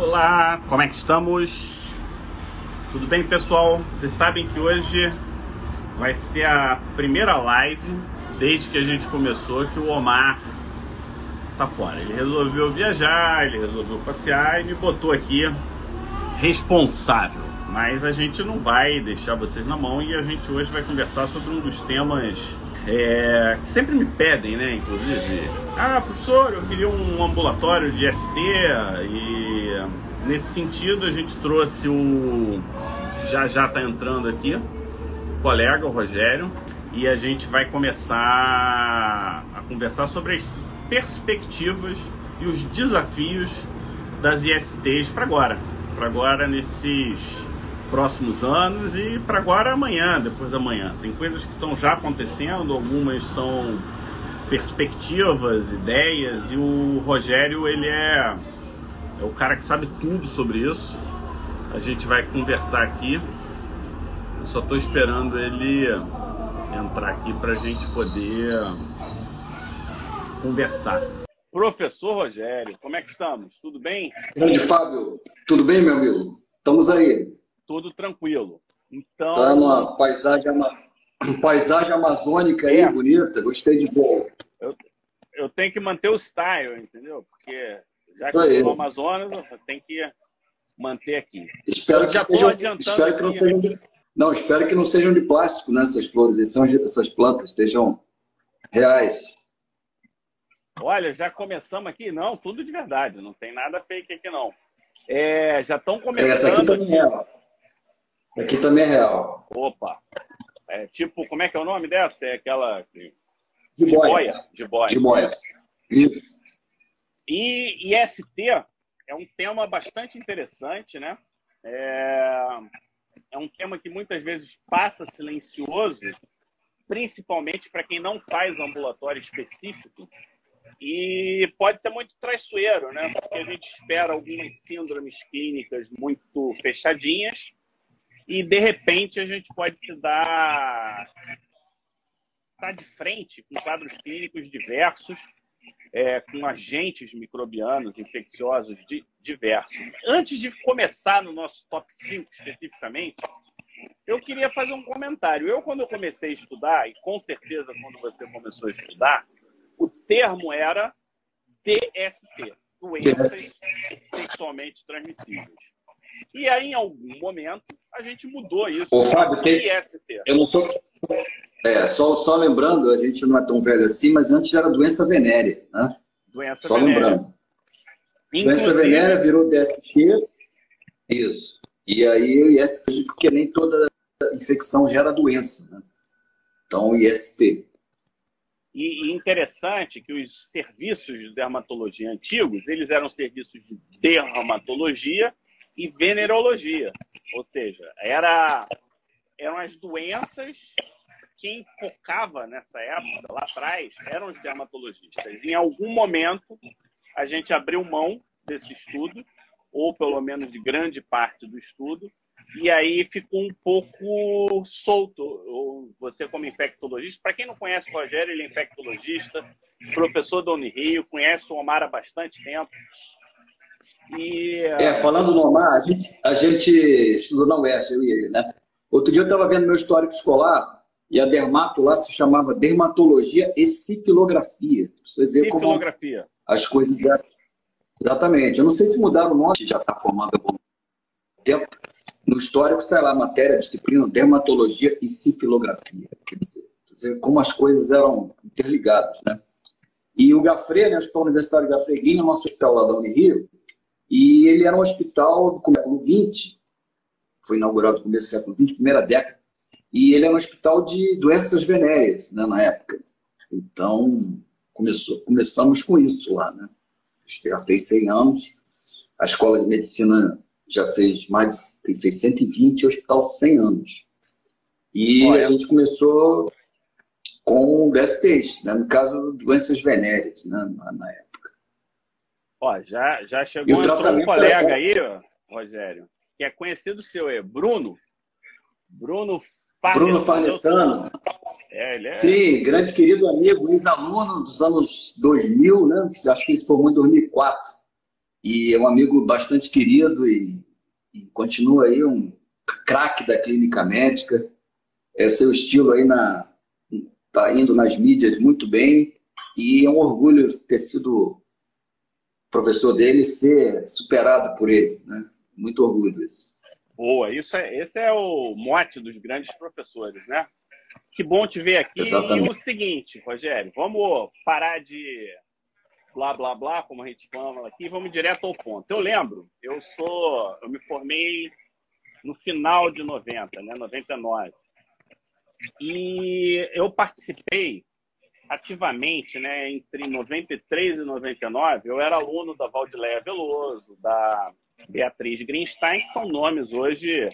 Olá, como é que estamos? Tudo bem, pessoal? Vocês sabem que hoje vai ser a primeira live desde que a gente começou que o Omar tá fora. Ele resolveu viajar, ele resolveu passear e me botou aqui responsável. Mas a gente não vai deixar vocês na mão e a gente hoje vai conversar sobre um dos temas é, que sempre me pedem, né? Inclusive, ah, professor, eu queria um ambulatório de ST e nesse sentido a gente trouxe o já já tá entrando aqui o colega o Rogério e a gente vai começar a conversar sobre as perspectivas e os desafios das ISTs para agora, para agora nesses próximos anos e para agora amanhã, depois da manhã. Tem coisas que estão já acontecendo, algumas são perspectivas, ideias e o Rogério ele é, é o cara que sabe tudo sobre isso. A gente vai conversar aqui. Eu só estou esperando ele entrar aqui para a gente poder conversar. Professor Rogério, como é que estamos? Tudo bem? Grande Fábio, tudo bem, meu amigo? Estamos aí tudo tranquilo. Então. Tá uma paisagem, uma paisagem amazônica aí, é. bonita, gostei de ver. Eu, eu tenho que manter o style, entendeu? Porque já que sou Amazonas, tenho que manter aqui. Espero que, sejam, espero que não sejam de, não, espero que não sejam de plástico, né? Essas flores, essas plantas sejam reais. Olha, já começamos aqui, não, tudo de verdade, não tem nada fake aqui não. É, já estão começando. Essa aqui também é. Aqui também é real. Opa! É, tipo, como é que é o nome dessa? É aquela. Jiboia. Jiboia. Jiboia. Isso. E IST é um tema bastante interessante, né? É, é um tema que muitas vezes passa silencioso, principalmente para quem não faz ambulatório específico, e pode ser muito traiçoeiro, né? Porque a gente espera algumas síndromes clínicas muito fechadinhas e de repente a gente pode se dar tá de frente com quadros clínicos diversos, é, com agentes microbianos infecciosos de, diversos. Antes de começar no nosso top 5 especificamente, eu queria fazer um comentário. Eu, quando eu comecei a estudar, e com certeza quando você começou a estudar, o termo era DST, doenças sexualmente transmissíveis. E aí, em algum momento, a gente mudou isso. Ô, Fábio, tem... IST. eu não sou. É, só, só lembrando, a gente não é tão velho assim, mas antes era doença venérea, né? Doença só venérea. lembrando. Inclusive... Doença venérea virou DST. Isso. E aí, IST, porque nem toda infecção gera doença, né? Então, IST. E, interessante que os serviços de dermatologia antigos, eles eram serviços de dermatologia e venerologia. Ou seja, era, eram as doenças quem focava nessa época, lá atrás, eram os dermatologistas. Em algum momento, a gente abriu mão desse estudo, ou pelo menos de grande parte do estudo, e aí ficou um pouco solto. Você, como infectologista, para quem não conhece o Rogério, ele é infectologista, professor da Unirio, conhece o Omar há bastante tempo. E, é, falando no Omar, a gente, a gente estudou na UERJ, eu e ele, né? Outro dia eu estava vendo meu histórico escolar e a dermato lá se chamava dermatologia e ciclografia. Você vê como as coisas já... Exatamente. Eu não sei se mudaram o nome, já está formando há bom tempo. No histórico, sei lá, matéria, disciplina, dermatologia e ciclografia. Quer dizer, dizer como as coisas eram interligadas, né? E o Gafre, né, o Hospital Universitário Gafreguinho, nosso hospital lá da Unirio, e ele era um hospital do século XX, foi inaugurado no começo do século XX, primeira década, e ele era um hospital de doenças venéreas né, na época. Então, começou, começamos com isso lá. Né? Já fez 100 anos, a escola de medicina já fez mais de fez 120, o hospital 100 anos. E Olha. a gente começou com DSTs, né? no caso, doenças venéreas né? na, na época. Ó, já, já chegou um colega aí, Rogério, que é conhecido seu, é Bruno. Bruno. Bruno Farnetano. É, ele é... Sim, grande querido amigo, ex-aluno dos anos 2000, né? Acho que ele se formou em 2004. e é um amigo bastante querido e, e continua aí um craque da clínica médica. É seu estilo aí na tá indo nas mídias muito bem e é um orgulho ter sido professor dele ser superado por ele, né? Muito orgulho isso. Boa, isso é, esse é o mote dos grandes professores, né? Que bom te ver aqui. Exatamente. E o seguinte, Rogério, vamos parar de blá blá blá, como a gente fala aqui, vamos direto ao ponto. Eu lembro, eu sou, eu me formei no final de 90, né, 99. E eu participei ativamente, né, entre 93 e 99, eu era aluno da Valdileia Veloso, da Beatriz Greenstein, que são nomes hoje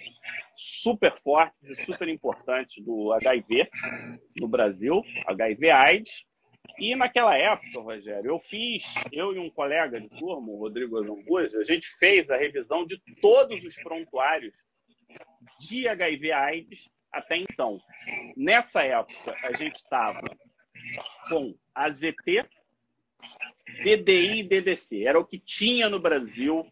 super fortes e super importantes do HIV no Brasil, HIV AIDS. E naquela época, Rogério, eu fiz, eu e um colega de turma, o Rodrigo Azambuja, a gente fez a revisão de todos os prontuários de HIV AIDS até então. Nessa época, a gente estava com AZT, DDI e DDC. Era o que tinha no Brasil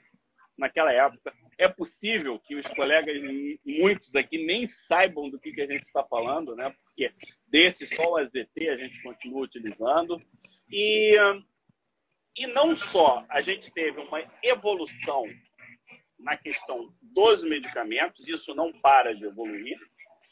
naquela época. É possível que os colegas, muitos aqui, nem saibam do que, que a gente está falando, né? porque desse só o AZT a gente continua utilizando. E, e não só a gente teve uma evolução na questão dos medicamentos, isso não para de evoluir,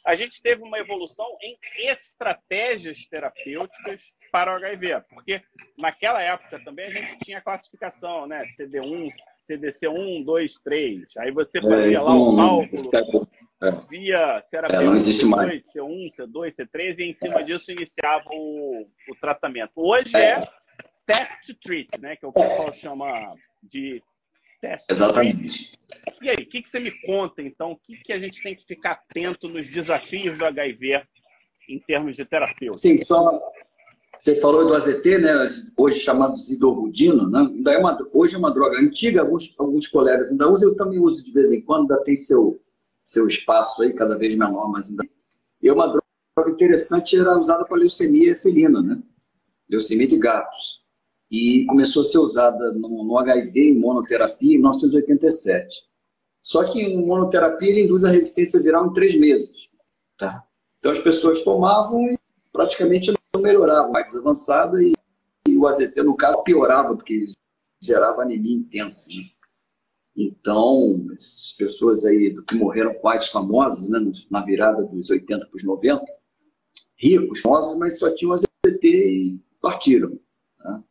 a gente teve uma evolução em estratégias terapêuticas para o HIV, porque naquela época também a gente tinha classificação, né? CD1, CDC1, 2, 3. Aí você é, fazia é, lá o cálculo, é. via se era é, não existe C2, mais. C1, C2, C3, e em cima é. disso iniciava o, o tratamento. Hoje é. é test treat, né? Que é o pessoal chama de test Exatamente. E aí, o que, que você me conta, então? O que, que a gente tem que ficar atento nos desafios do HIV em termos de terapêutica? Sim, só você falou do AZT, né, hoje chamado Zidovudino, né? Ainda é uma, hoje é uma droga antiga, alguns, alguns colegas ainda usam, eu também uso de vez em quando, ainda tem seu, seu espaço aí, cada vez menor, mas ainda. E é uma droga interessante, era usada para leucemia felina, né? Leucemia de gatos. E começou a ser usada no, no HIV, em monoterapia, em 1987. Só que em monoterapia ele induz a resistência viral em três meses. Tá? Então as pessoas tomavam e praticamente melhorava, mais avançada, e, e, o AZT, no caso, piorava, porque gerava anemia intensa. Né? Então, essas pessoas aí do que morreram quais famosas, né, na virada dos 80 para os 90, ricos, famosos, mas só tinham AZT e partiram. Né?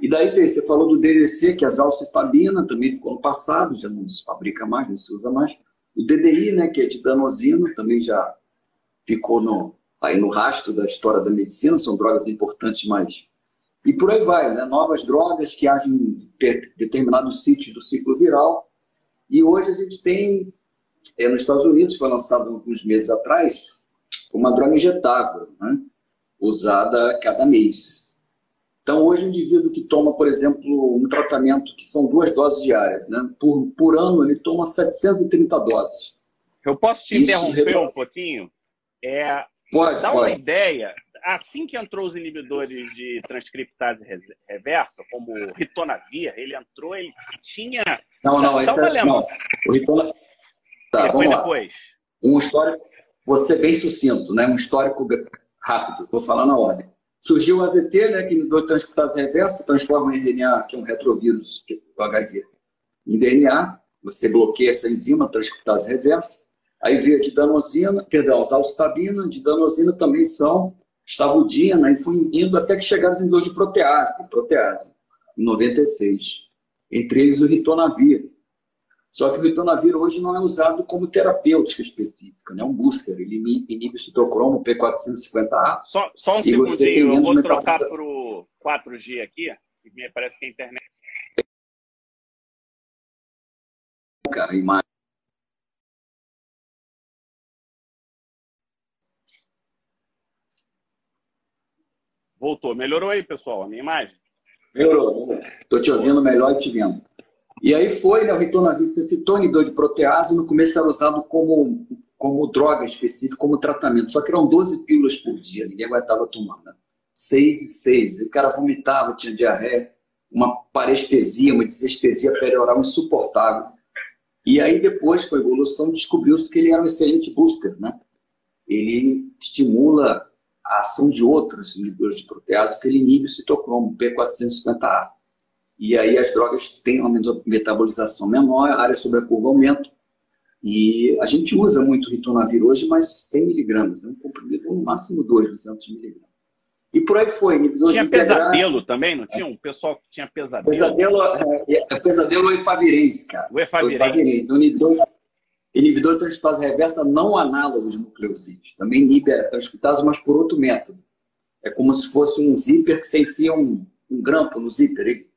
E daí você falou do DDC, que é a zalcipabina, também ficou no passado, já não se fabrica mais, não se usa mais. O DDI, né, que é de danosina, também já ficou no, aí no rastro da história da medicina, são drogas importantes, mas. E por aí vai, né? novas drogas que agem em determinados sítios do ciclo viral. E hoje a gente tem, é, nos Estados Unidos, foi lançado alguns meses atrás, uma droga injetável, né? usada cada mês. Então, hoje, o indivíduo que toma, por exemplo, um tratamento que são duas doses diárias, né? por, por ano, ele toma 730 doses. Eu posso te Isso interromper um pouquinho? É, Pode, Dá pode. uma ideia, assim que entrou os inibidores de transcriptase reversa, como o ritonavir, ele entrou, ele tinha... Não, não, esse é, não. O ritonavir... Tá, depois, depois. Um histórico, vou ser bem sucinto, né? um histórico rápido, vou falar na ordem. Surgiu o AZT, né, que inibidor de transcriptase reversa, transforma o RNA, que é um retrovírus, o HIV, em DNA, você bloqueia essa enzima, transcriptase reversa, Aí veio a didanosina, perdão, zalcitabina, didanosina também são estavudina, e fui indo até que chegaram em dois de protease, protease, em 96. Entre eles o ritonavir. Só que o ritonavir hoje não é usado como terapêutica específica, né? é um booster, ele inibe o citocromo P450A. Só, só um segundinho, eu vou trocar para o 4G aqui, que me parece que a internet... Cara, imagem. Voltou. Melhorou aí, pessoal, a minha imagem? Melhorou. Estou te ouvindo melhor e te vendo. E aí foi, né, o ritonavir, você citou inibidor de protease, no começo era usado como, como droga específica, como tratamento. Só que eram 12 pílulas por dia, ninguém aguentava tomar. Né? 6 e 6. O cara vomitava, tinha diarreia. uma parestesia, uma desestesia perioral insuportável. E aí, depois, com a evolução, descobriu-se que ele era um excelente booster, né? Ele estimula a ação de outros inibidores de protease, porque ele inibe o citocromo, P450A. E aí as drogas têm uma metabolização menor, a área sobre a curva aumenta. E a gente usa muito ritonavir hoje, mas 100 miligramas, né? um comprimido no máximo 2, 200 miligramas. E por aí foi. Tinha pesadelo também, não tinha? Um pessoal que tinha pesadelo. Pesadelo é, é pesadelo é efavirense, cara. O efavirense. O inibidor, inibidor de transcriptase reversa não análogo de nucleocídeos. Também inibe a transcriptase, mas por outro método. É como se fosse um zíper que você enfia um, um grampo no zíper. Ele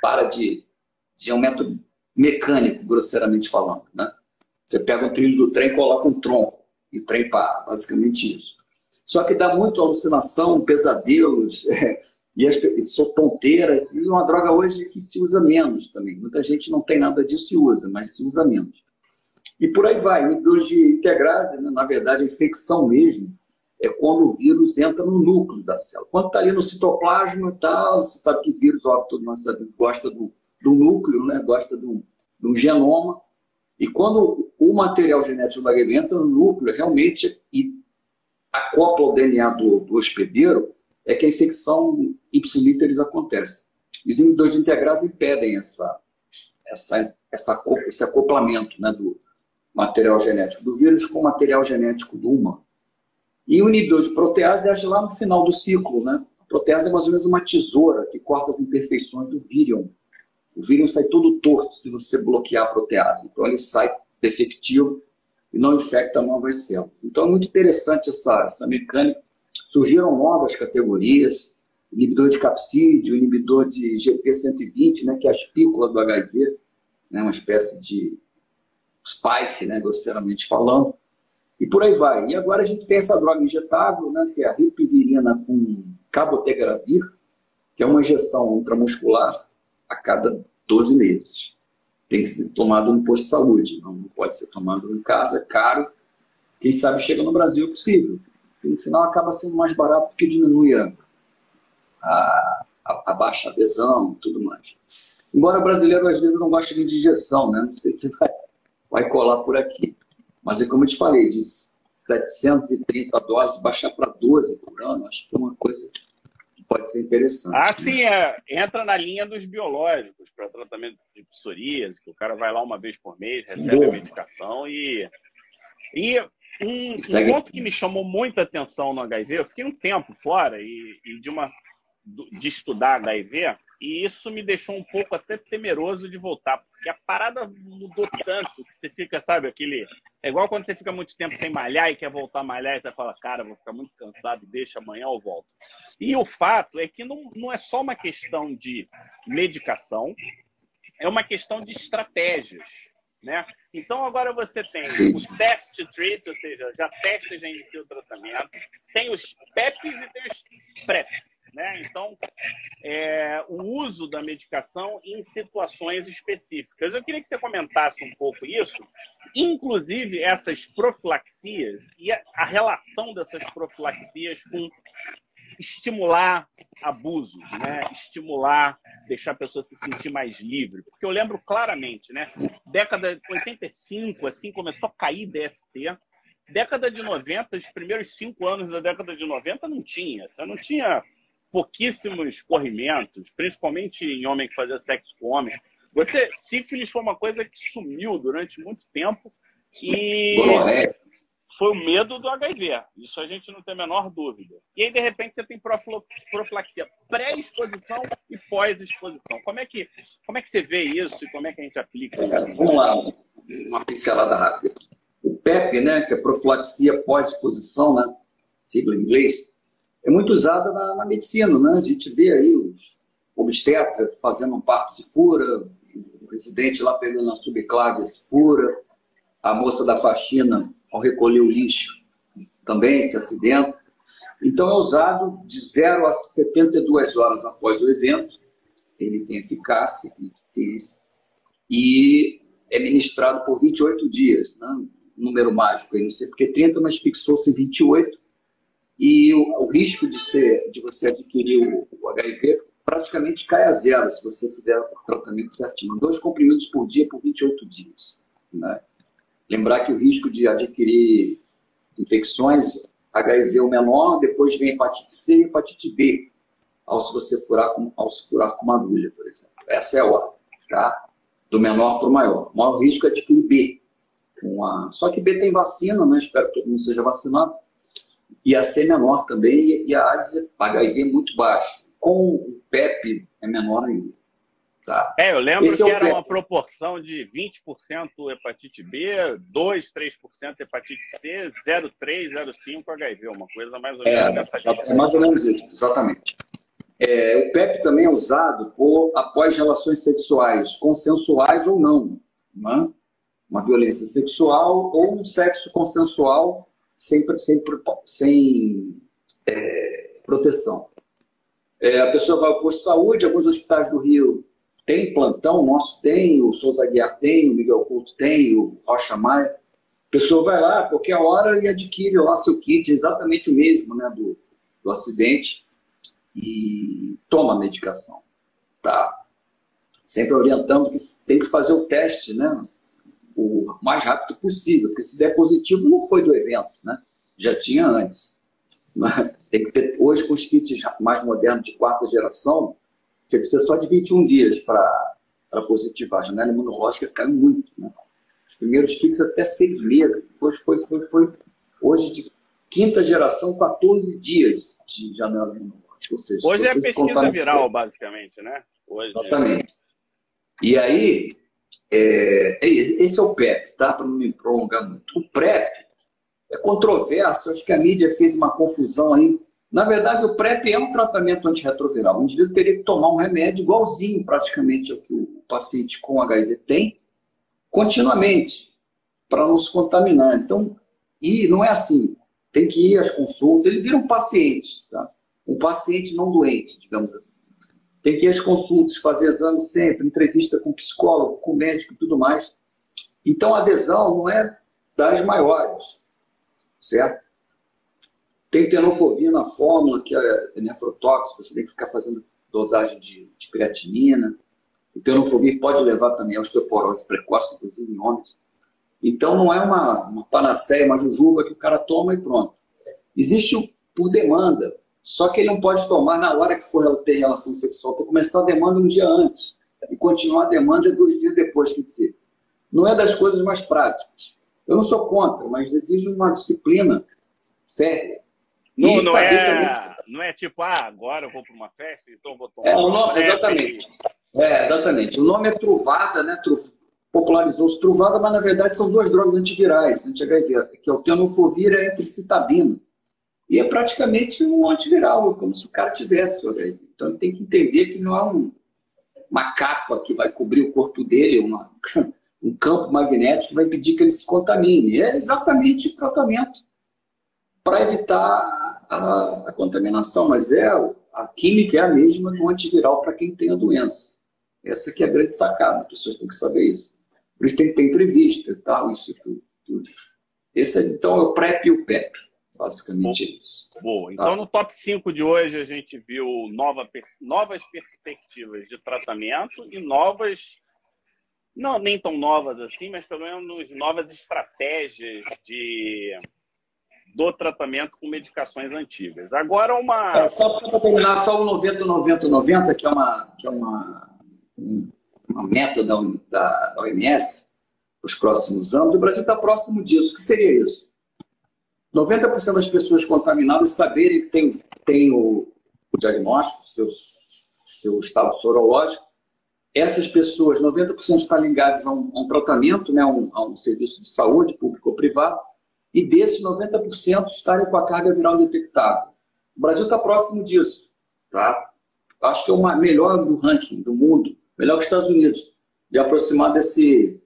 para de, de... É um método mecânico, grosseiramente falando. Né? Você pega o trilho do trem coloca um tronco. E o trem para. Basicamente isso. Só que dá muito alucinação, pesadelos, é, e as ponteiras, e uma droga hoje que se usa menos também. Muita gente não tem nada disso e usa, mas se usa menos. E por aí vai. Inibidores de integrase, né, na verdade, a infecção mesmo, é quando o vírus entra no núcleo da célula. Quando está ali no citoplasma e tal, você sabe que vírus, óbvio, todo mundo sabe, gosta do, do núcleo, né? gosta do, do genoma. E quando o material genético do HIV entra no núcleo, realmente, e acopla o DNA do, do hospedeiro, é que a infecção ipsilíteris acontece. Os inibidores de integrase impedem essa, essa, essa, esse acoplamento né, do material genético do vírus com material genético do humano. E o inibidor de protease age lá no final do ciclo. Né? A protease é mais ou menos uma tesoura que corta as imperfeições do vírion. O vírion sai todo torto se você bloquear a protease. Então ele sai defectivo e não infecta novas células. Então é muito interessante essa, essa mecânica. Surgiram novas categorias, inibidor de capsídeo, inibidor de GP120, né, que é a espícula do HIV, né, uma espécie de spike, né, grosseiramente falando, e por aí vai. E agora a gente tem essa droga injetável, né, que é a ripivirina com cabotegravir, que é uma injeção intramuscular a cada 12 meses tem que ser tomado no posto de saúde, não pode ser tomado em casa, é caro. Quem sabe chega no Brasil é possível. E no final acaba sendo mais barato porque diminui a, a, a baixa adesão e tudo mais. Embora o brasileiro às vezes não goste de injeção, né? Não sei se vai, vai colar por aqui. Mas é como eu te falei, de 730 doses baixar para 12 por ano, acho que é uma coisa pode ser interessante. Ah, sim, é. entra na linha dos biológicos para tratamento de psoríase, que o cara vai lá uma vez por mês, recebe Boa. a medicação e. E um, um ponto que me chamou muita atenção no HIV, eu fiquei um tempo fora e, e de, uma, de estudar HIV, e isso me deixou um pouco até temeroso de voltar, porque a parada mudou tanto que você fica, sabe, aquele. É igual quando você fica muito tempo sem malhar e quer voltar a malhar e você fala, cara, vou ficar muito cansado, deixa amanhã eu volto. E o fato é que não, não é só uma questão de medicação, é uma questão de estratégias. Né? Então agora você tem o test treat, ou seja, já testa e já inicia o tratamento, tem os PEPs e tem os PrEPs. Né? Então, é, o uso da medicação em situações específicas. Eu queria que você comentasse um pouco isso, inclusive essas profilaxias e a, a relação dessas profilaxias com estimular abuso, né? estimular, deixar a pessoa se sentir mais livre. Porque eu lembro claramente, né? década de 85, assim, começou a cair DST, década de 90, os primeiros cinco anos da década de 90 não tinha. Você não tinha pouquíssimos corrimentos, principalmente em homem que fazia sexo com homem. Você, sífilis foi uma coisa que sumiu durante muito tempo e foi o medo do HIV. Isso a gente não tem a menor dúvida. E aí, de repente, você tem profilaxia pré-exposição e pós-exposição. Como é que como é que você vê isso e como é que a gente aplica isso? Vamos lá, uma pincelada rápida. O PEP, né, que é profilaxia pós-exposição, né, sigla em inglês, é muito usada na, na, medicina, né? A gente vê aí os obstetras fazendo um parto se fura, o residente lá pegando a subclave se fura, a moça da faxina, ao recolher o lixo, também se acidenta. Então é usado de 0 a 72 horas após o evento, ele tem eficácia, eficiência, e é ministrado por 28 dias, né? número mágico, aí não sei porque 30, mas fixou-se em 28, e o, o risco de, ser, de você adquirir o, o HIV praticamente cai a zero se você fizer o tratamento certinho. Dois comprimidos por dia por 28 dias. Né? Lembrar que o risco de adquirir infecções, HIV o menor, depois vem hepatite C e hepatite B, ao se você furar com, ao se furar com uma agulha, por exemplo. Essa é a ordem, tá? Do menor para o maior. O maior risco é adquirir B. Uma... Só que B tem vacina, né? Espero que todo mundo seja vacinado. E a C é menor também, e a HIV muito baixo. Com o PEP é menor ainda. Tá. É, eu lembro Esse é que é era PEP. uma proporção de 20% hepatite B, 2, 3% hepatite C, 0,3, 0,5 HIV, uma coisa mais ou menos é, dessa É mais ou menos isso, exatamente. É, o PEP também é usado por, após relações sexuais consensuais ou não. Né? Uma violência sexual ou um sexo consensual sem, sem, sem é, proteção. É, a pessoa vai ao posto de saúde, alguns hospitais do Rio tem plantão, o nosso tem, o Souza Guiar tem, o Miguel Couto tem, o Rocha Maia. A pessoa vai lá, qualquer hora, e adquire lá seu kit, exatamente o mesmo né, do, do acidente, e toma a medicação. Tá? Sempre orientando que tem que fazer o teste né, o mais rápido possível, porque se der positivo, não foi do evento, né? já tinha antes. Tem que ter, hoje, com os kits mais modernos de quarta geração, você precisa só de 21 dias para positivar. A janela imunológica caiu muito. Né? Os primeiros kits até seis meses. Depois foi, foi, foi, hoje de quinta geração, 14 dias de janela imunológica. Ou seja, hoje é pesquisa viral, basicamente, né? Hoje Exatamente. E aí, é, é esse é o PrEP, tá? Para não me prolongar muito. O PrEP é controverso, acho que a mídia fez uma confusão aí na verdade, o PrEP é um tratamento antirretroviral. O indivíduo teria que tomar um remédio igualzinho praticamente ao que o paciente com HIV tem, continuamente, para não se contaminar. Então, e não é assim. Tem que ir às consultas, ele vira um paciente, tá? um paciente não doente, digamos assim. Tem que ir às consultas, fazer exames sempre, entrevista com psicólogo, com médico e tudo mais. Então, a adesão não é das maiores, certo? Tem tenofovir na fórmula, que é nefrotóxico, você tem que ficar fazendo dosagem de, de creatinina. O tenofovir pode levar também a osteoporose precoce, inclusive em homens. Então não é uma, uma panaceia, uma jujuba que o cara toma e pronto. Existe por demanda, só que ele não pode tomar na hora que for ter relação sexual, para começar a demanda um dia antes e continuar a demanda dois dias depois, quer dizer. Não é das coisas mais práticas. Eu não sou contra, mas exige uma disciplina férrea. Não, não, é, não é tipo, ah, agora eu vou para uma festa, então vou tomar. É, o nome, exatamente. É, exatamente. O nome é Truvada, né? Popularizou-se Truvada, mas na verdade são duas drogas antivirais, anti-HIV, que é o tenofovir e a entricitabina. E é praticamente um antiviral, como se o cara tivesse. Então ele tem que entender que não é um, uma capa que vai cobrir o corpo dele, uma, um campo magnético que vai impedir que ele se contamine. É exatamente o tratamento para evitar a, a, contaminação, mas é a química é a mesma do antiviral para quem tem a doença. Essa que é a grande sacada, as pessoas têm que saber isso. Por isso tem que ter entrevista e tal, isso tudo. tudo. Esse é, então é o PrEP e o PEP, basicamente Boa. isso. Boa. Tá? Então tá? no top 5 de hoje a gente viu nova, novas perspectivas de tratamento e novas não nem tão novas assim, mas pelo menos novas estratégias de do tratamento com medicações antigas. Agora uma. É, só para terminar, só o 90, 90, 90, que é uma, que é uma, uma meta da, da, da OMS para os próximos anos, o Brasil está próximo disso. O que seria isso? 90% das pessoas contaminadas saberem que tem, tem o, o diagnóstico, seu, seu estado sorológico. Essas pessoas, 90% estão ligadas a um, a um tratamento, né, a um, a um serviço de saúde, público ou privado, e desses 90% estarem com a carga viral detectável. O Brasil está próximo disso. Tá? Acho que é o melhor do ranking do mundo, melhor que os Estados Unidos, de aproximar desse,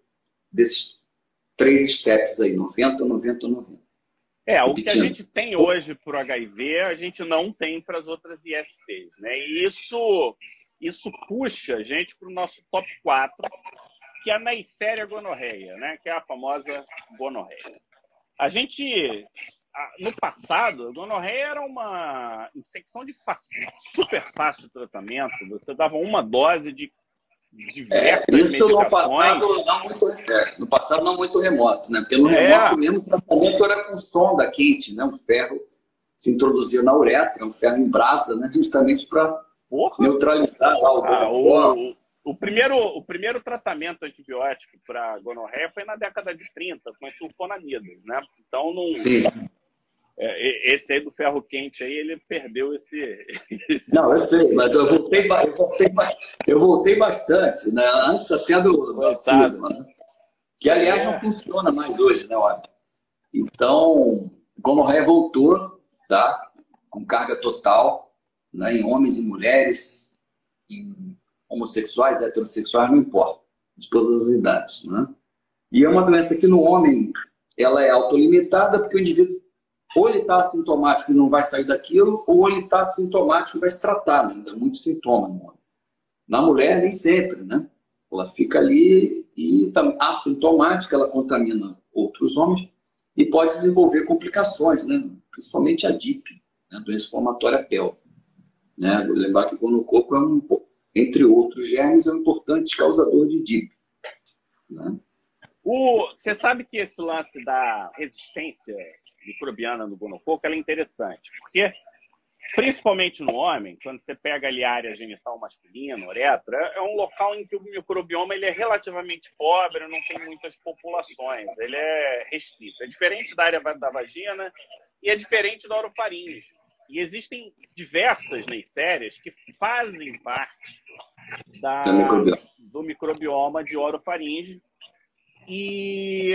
desses três steps aí, 90, 90, 90. É, o que a gente tem hoje para o HIV, a gente não tem para as outras ISTs. Né? E isso, isso puxa a gente para o nosso top 4, que é a Neisseria gonorreia, né? que é a famosa gonorreia. A gente no passado, a gonorreia era uma infecção de super fácil tratamento. Você dava uma dose de diversas é, isso no passado, não muito, é, no passado não muito remoto, né? Porque no é. remoto mesmo o tratamento era com sonda quente, né? Um ferro se introduzia na uretra, um ferro em brasa, né? Justamente para neutralizar lá o, ah, o, o, primeiro, o primeiro tratamento antibiótico para gonorreia foi na década de 30, com sulfonamida, né? Então não... Sim. É, esse aí do ferro quente aí, ele perdeu esse. esse... Não, eu sei, mas eu voltei, eu voltei, eu voltei bastante, né? Antes até do, do né? que aliás é. não funciona mais hoje, né, olha? Então, gonorreia voltou, tá? Com carga total, né? em homens e mulheres, em homossexuais, heterossexuais, não importa, de todas as idades, né? E é uma doença que no homem ela é autolimitada porque o indivíduo ou ele está assintomático e não vai sair daquilo, ou ele está assintomático e vai se tratar, né? ainda muito sintoma homem. Na mulher, nem sempre, né? Ela fica ali e tá assintomática, ela contamina outros homens e pode desenvolver complicações, né? principalmente a DIP, né? doença inflamatória pélvica. Né? Lembrar que o gonococo é um, entre outros germes, é um importante causador de DIP. Né? O, você sabe que esse lance da resistência microbiana no gonococo ela é interessante, porque principalmente no homem, quando você pega ali a área genital masculina, uretra, é um local em que o microbioma ele é relativamente pobre, não tem muitas populações, ele é restrito. É diferente da área da vagina e é diferente da orofaringe. E existem diversas sérias que fazem parte da, do microbioma de orofaringe e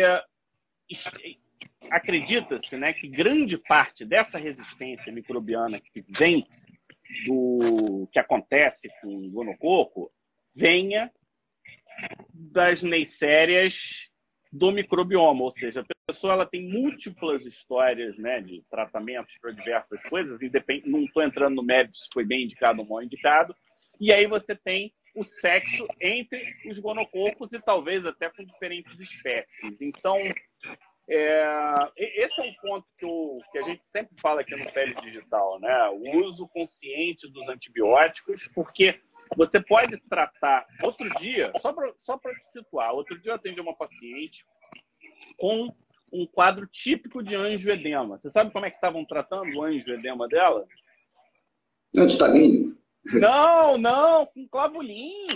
acredita-se né, que grande parte dessa resistência microbiana que vem do que acontece com o gonococo venha das neissérias do microbioma, ou seja, a pessoa ela tem múltiplas histórias né, de tratamentos para diversas coisas, independ... não estou entrando no mérito se foi bem indicado ou mal indicado, e aí você tem o sexo entre os gonococos e talvez até com diferentes espécies. Então, é, esse é um ponto que, que, a gente sempre fala aqui no Pele Digital, né? O uso consciente dos antibióticos, porque você pode tratar. Outro dia, só para só te situar, outro dia eu atendi uma paciente com um quadro típico de anjoedema. Você sabe como é que estavam tratando o anjoedema dela? Antitamínio. Não, não, com clavulin.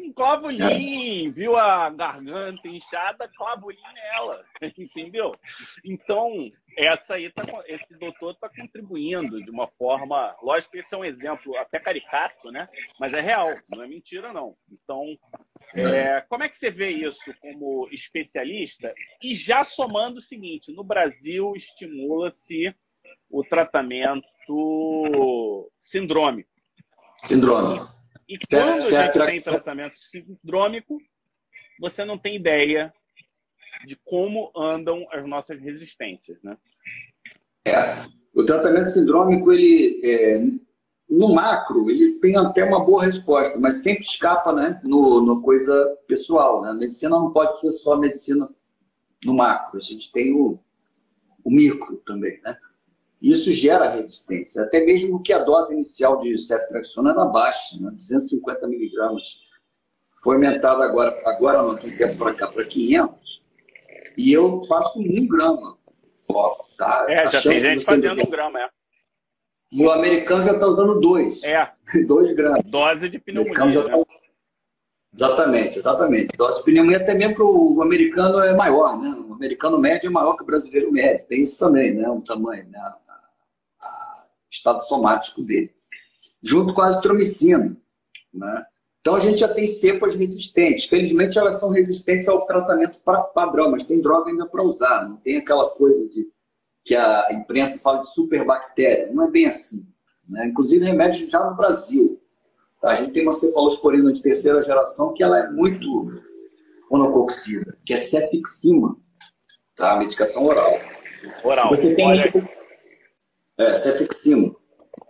Um clavulin, viu a garganta inchada, clavulin nela, entendeu? Então, essa aí tá, esse doutor está contribuindo de uma forma, lógico que esse é um exemplo até caricato, né? Mas é real, não é mentira não. Então, é, como é que você vê isso como especialista? E já somando o seguinte, no Brasil estimula-se o tratamento sindrômico. Sindrômico. E quando a gente tem tratamento sindrômico, você não tem ideia de como andam as nossas resistências, né? É. O tratamento sindrômico, ele, é, no macro, ele tem até uma boa resposta, mas sempre escapa né, no, no coisa pessoal. Né? A medicina não pode ser só medicina no macro, a gente tem o, o micro também, né? Isso gera resistência, até mesmo que a dose inicial de ceftriaxona era baixa, né? 250 miligramas. Foi aumentada agora, agora não tem tempo para cá, para 500. E eu faço um grama. Ó, tá? É, já tem gente fazendo um grama, é. E o americano já está usando dois. É. dois gramas. Dose de pneumonia. Né? tá... Exatamente, exatamente. Dose de pneumonia, até mesmo que o americano é maior, né? O americano médio é maior que o brasileiro médio. Tem isso também, né? O tamanho, né? Estado somático dele, junto com a azitromicina. Né? Então a gente já tem cepas resistentes. Felizmente elas são resistentes ao tratamento padrão, mas tem droga ainda para usar. Não tem aquela coisa de que a imprensa fala de superbactéria. Não é bem assim. Né? Inclusive remédios já no Brasil. A gente tem uma cefalosporina de terceira geração que ela é muito monococcida, que é cefixima, tá? medicação oral. Oral. Você tem Olha é.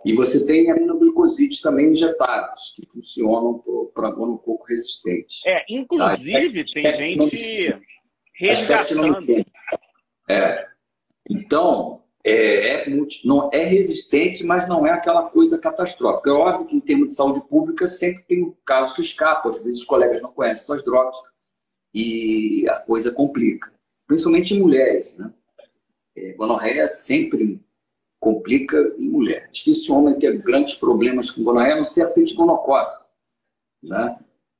E você tem aminoglicosídeos também injetáveis, que funcionam para gonococo resistente. É, inclusive tá? tem gente resgatando. É. Então, é, é, não, é resistente, mas não é aquela coisa catastrófica. É óbvio que, em termos de saúde pública, sempre tem casos que escapam. Às vezes, os colegas não conhecem suas drogas e a coisa complica. Principalmente em mulheres. Né? É, gonorreia sempre complica em mulher. Difícil homem ter grandes problemas com gonorreia, não ser a gonocócica. Né?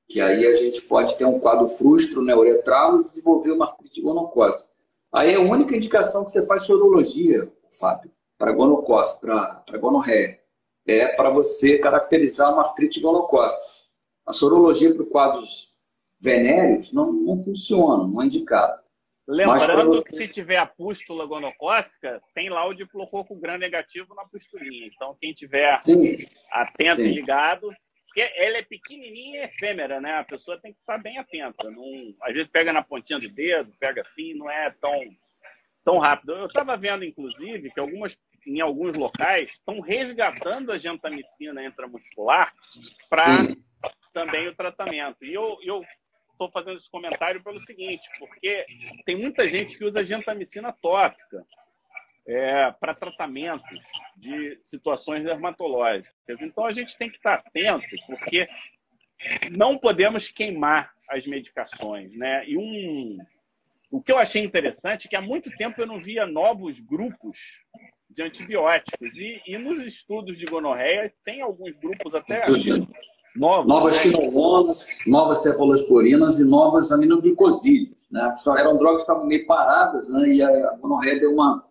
Que aí a gente pode ter um quadro frustro neuretral e desenvolver uma artrite gonocócica. Aí é a única indicação que você faz sorologia, Fábio, para gonocócica, para gonorreia, é para você caracterizar uma artrite gonocócica. A sorologia para quadros venéreos não, não funciona, não é indicado. Lembrando você... que se tiver a pústula gonocócica, tem lá o diplococo gram negativo na pustulinha. Então, quem tiver sim, atento sim. e ligado, porque ela é pequenininha e efêmera, né? A pessoa tem que estar bem atenta. Não, às vezes pega na pontinha do dedo, pega assim, não é tão, tão rápido. Eu estava vendo, inclusive, que algumas, em alguns locais estão resgatando a gentamicina intramuscular para também o tratamento. E eu, eu estou fazendo esse comentário pelo seguinte, porque tem muita gente que usa gentamicina tópica é, para tratamentos de situações dermatológicas. Então a gente tem que estar atento, porque não podemos queimar as medicações. Né? E um, o que eu achei interessante é que há muito tempo eu não via novos grupos de antibióticos. E, e nos estudos de gonorreia tem alguns grupos até Novas né? quinolonas, novas cefalosporinas e novas aminoglicosídeos. Né? Só eram drogas que estavam meio paradas né? e a gonorreia deu uma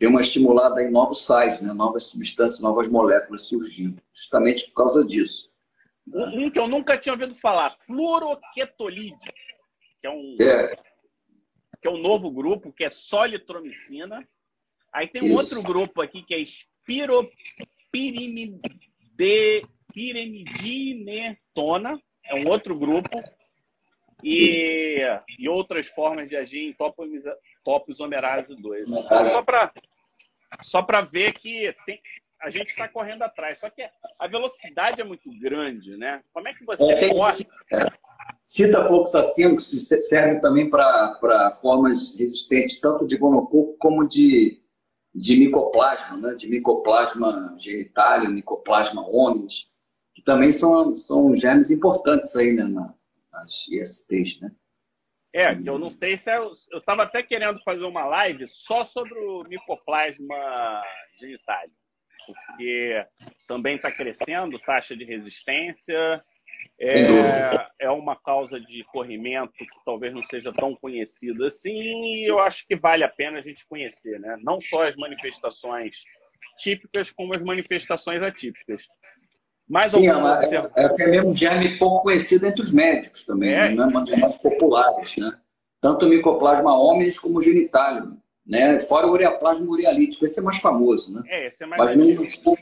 deu uma estimulada em novos sais, né? novas substâncias, novas moléculas surgindo, justamente por causa disso. Um que eu nunca tinha ouvido falar, fluoroquetolide, que é um, é. que é um novo grupo, que é solitromicina. Aí tem um Isso. outro grupo aqui que é espiropirimidinetona, é um outro grupo. E, e outras formas de agir em topoisomerase 2. Né? Só para só para ver que tem, a gente está correndo atrás. Só que a velocidade é muito grande, né? Como é que você é, corre? É. Citafloxacino, que serve também para formas resistentes, tanto de gonococo como de, de micoplasma, né? de micoplasma genitália, micoplasma hominis, que também são, são germes importantes aí né? nas ISTs, né? É, que eu não sei se é, eu estava até querendo fazer uma live só sobre o micoplasma genitário, porque também está crescendo taxa de resistência, é, é uma causa de corrimento que talvez não seja tão conhecida assim, e eu acho que vale a pena a gente conhecer, né? Não só as manifestações típicas, como as manifestações atípicas. Mais Sim, é, uma, é, é, mesmo germe pouco conhecido entre os médicos também, é, né? uma das mais populares, né? Tanto o micoplasma homens como o genitálium, né? Fora o ureaplasma urealítico, esse é mais famoso, né? É, esse é mais Mas antigo. Não,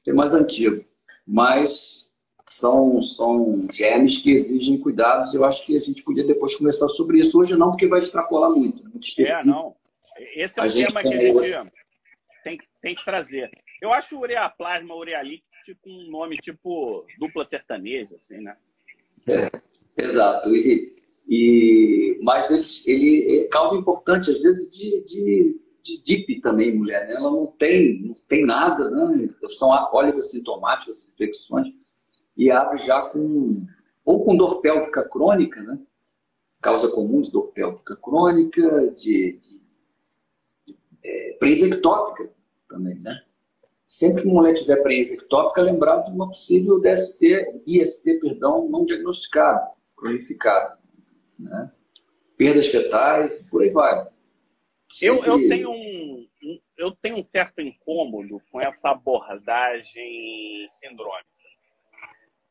esse é mais antigo. Mas são, são germes que exigem cuidados. Eu acho que a gente podia depois conversar sobre isso. Hoje não, porque vai extrapolar muito, muito é, específico. É, não. Esse é um tema que a gente tem, tem que trazer. Eu acho o ureaplasma urealítico com um nome tipo dupla sertaneja, assim, né? É, exato. E, e, mas ele, é causa importante, às vezes, de, de, de DIP também, mulher. Né? Ela não tem, não tem nada, né? são óleos sintomáticas, infecções, e abre já com, ou com dor pélvica crônica, né? causa comum de dor pélvica crônica, de, de, de é, também, né? Sempre que uma mulher tiver preensa ectópica, lembrar de uma possível DST, IST, perdão, não diagnosticado, cronificado. Né? Perdas fetais, por aí vai. Eu, eu, tenho um, eu tenho um certo incômodo com essa abordagem sindrômica.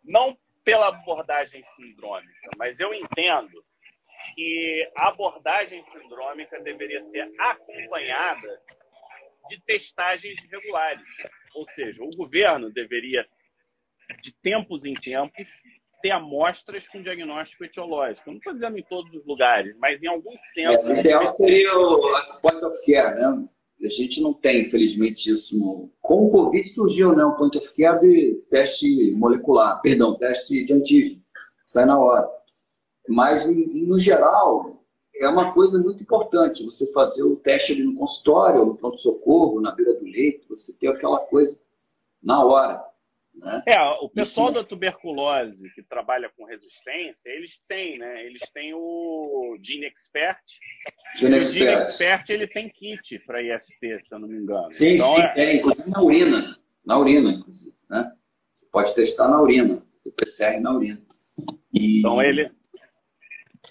Não pela abordagem sindrômica, mas eu entendo que a abordagem sindrômica deveria ser acompanhada de testagens regulares. Ou seja, o governo deveria, de tempos em tempos, ter amostras com diagnóstico etiológico. não estou dizendo em todos os lugares, mas em alguns centros. É, o ideal seria a point of care, né? A gente não tem, infelizmente, isso. No... Com o Covid surgiu né, um point of care de teste molecular, perdão, teste de antígeno, sai na hora. Mas, no geral, é uma coisa muito importante você fazer o teste ali no consultório, no pronto-socorro, na beira do leito, você ter aquela coisa na hora. Né? É, o pessoal Isso... da tuberculose que trabalha com resistência, eles têm, né? Eles têm o Gene Expert. Gene Expert. O Gene Expert ele tem kit para IST, se eu não me engano. Sim, então, sim, é... é, inclusive na urina. Na urina, inclusive. Né? Você pode testar na urina, o PCR na urina. E... Então ele.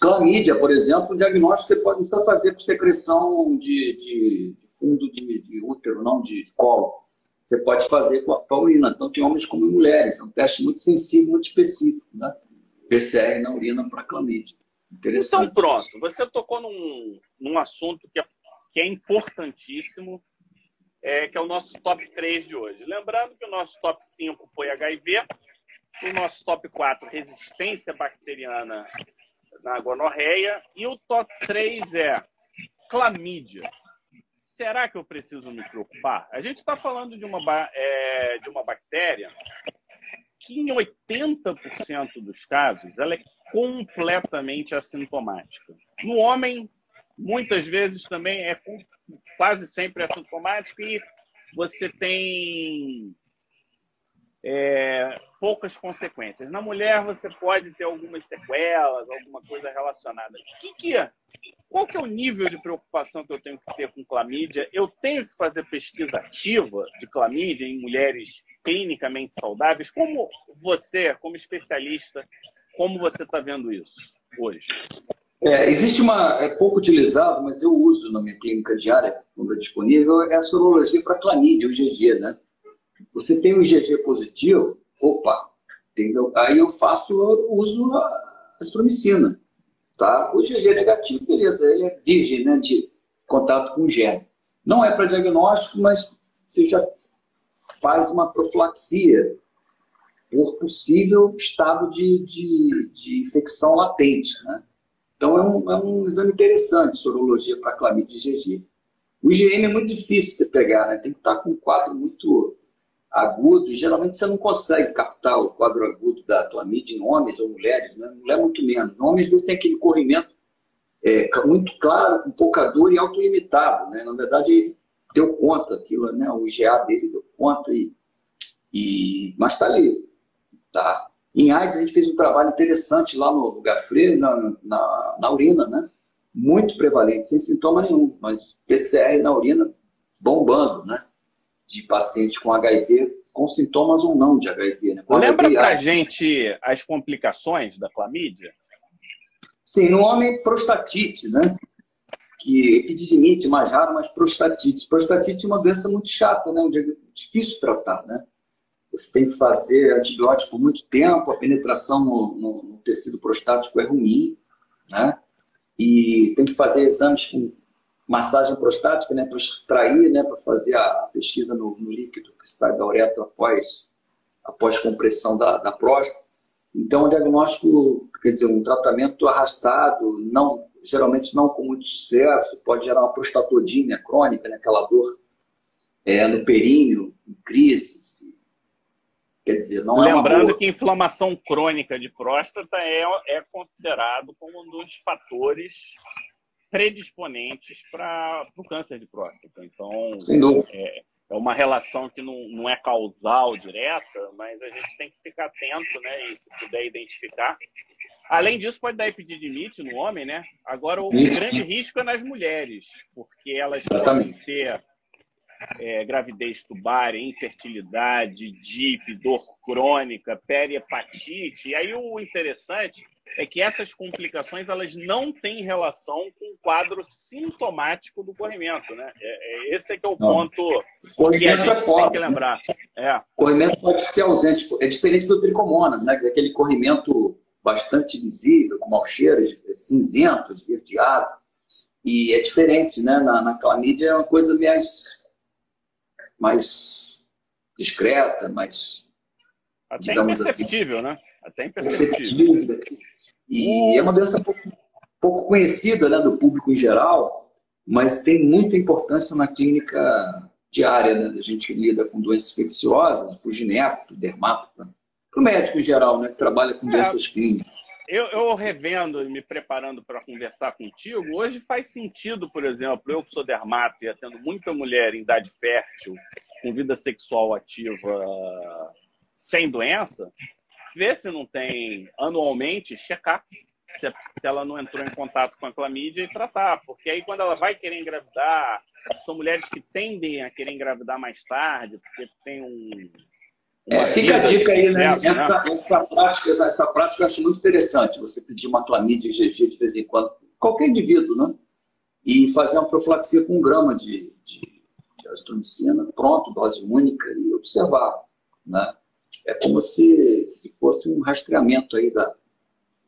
Clamídia, por exemplo, o diagnóstico você pode precisa fazer com secreção de, de, de fundo de, de, útero, não de, de colo você pode fazer com a, urina, tanto em homens como em mulheres. É um teste muito sensível, muito específico, né? PCR na urina para clamídia. Interessante. Então, pronto. Você tocou num, num assunto que é, que é importantíssimo, é, que é o nosso top 3 de hoje. Lembrando que o nosso top 5 foi HIV, o nosso top 4, resistência bacteriana na gonorreia, e o top 3 é clamídia será que eu preciso me preocupar? A gente está falando de uma, é, de uma bactéria que, em 80% dos casos, ela é completamente assintomática. No homem, muitas vezes também é quase sempre assintomática e você tem é, poucas consequências. Na mulher, você pode ter algumas sequelas, alguma coisa relacionada. Que que é? Qual que é o nível de preocupação que eu tenho que ter com clamídia? Eu tenho que fazer pesquisa ativa de clamídia em mulheres clinicamente saudáveis? Como você, como especialista, como você está vendo isso hoje? É, existe uma, é pouco utilizado, mas eu uso na minha clínica diária, quando é disponível, é a sorologia para clamídia, o IgG, né? Você tem um IgG positivo, opa, entendeu? Aí eu faço, eu uso a astromicina. Tá? O IgG negativo, beleza, ele é virgem né, de contato com o germe. Não é para diagnóstico, mas você já faz uma profilaxia por possível estado de, de, de infecção latente. Né? Então é um, é um exame interessante, sorologia para clamídia IgG. O IgM é muito difícil você pegar, né? tem que estar com um quadro muito agudo, e geralmente você não consegue captar o quadro agudo da clamídia em homens ou mulheres, né? mulher muito menos. Homens, às vezes, tem aquele corrimento é, muito claro, com pouca dor e autolimitado. Né? Na verdade, ele deu conta aquilo, né? o IGA dele deu conta, e, e... mas está ali. Tá? Em AIDS, a gente fez um trabalho interessante lá no lugar freio, na, na, na urina, né? muito prevalente, sem sintoma nenhum, mas PCR na urina bombando, né? De pacientes com HIV, com sintomas ou não de HIV. Né? Lembra para a gente as complicações da clamídia? Sim, no homem, prostatite, né? Que epididimite, mais raro, mas prostatite. Prostatite é uma doença muito chata, né? Difícil de tratar, né? Você tem que fazer antibiótico por muito tempo, a penetração no, no, no tecido prostático é ruim, né? E tem que fazer exames com massagem prostática, né, para extrair, né, para fazer a pesquisa no, no, líquido que sai da uretra após, após compressão da, da próstata. Então, o diagnóstico, quer dizer, um tratamento arrastado, não, geralmente não com muito sucesso, pode gerar uma prostatodínia crônica, né, aquela dor é, no períneo, em crise. Quer dizer, não Lembrando é Lembrando que inflamação crônica de próstata é, é considerado como um dos fatores predisponentes para o câncer de próstata. Então, é, é, uma relação que não, não é causal direta, mas a gente tem que ficar atento, né? E se puder identificar. Além disso, pode dar epididimite no homem, né? Agora, o grande risco é nas mulheres, porque elas podem ter é, gravidez tubária, infertilidade, DIP, dor crônica, perihepatite. E aí o interessante é que essas complicações elas não têm relação com o quadro sintomático do corrimento, né? É, é, esse é que é o não. ponto corrimento que a gente é tem que né? lembrar. É. Corrimento pode ser ausente, é diferente do tricomonas, né? Aquele corrimento bastante visível, com mau cheiro, cinzento, esverdeado. E é diferente, né? Na, na clamídia é uma coisa mais, mais discreta, mais. Até assim, imperceptível, assim, né? Até imperceptível. E é uma doença pouco, pouco conhecida né, do público em geral, mas tem muita importância na clínica diária. Né? A gente lida com doenças infecciosas, para o gineco, para o dermato, para o médico em geral, né, que trabalha com é. doenças clínicas. eu, eu revendo e me preparando para conversar contigo, hoje faz sentido, por exemplo, eu que sou dermato e atendo muita mulher em idade fértil, com vida sexual ativa, sem doença, ver se não tem anualmente, checar se ela não entrou em contato com a clamídia e tratar, porque aí quando ela vai querer engravidar, são mulheres que tendem a querer engravidar mais tarde, porque tem um é, fica a dica aí, né? Essa, né? essa, prática, essa, essa, prática eu acho muito interessante. Você pedir uma clamídia GG de vez em quando, qualquer indivíduo, né? E fazer uma profilaxia com um grama de, de, de azitromicina, pronto, dose única, e observar, né? É como se, se fosse um rastreamento aí da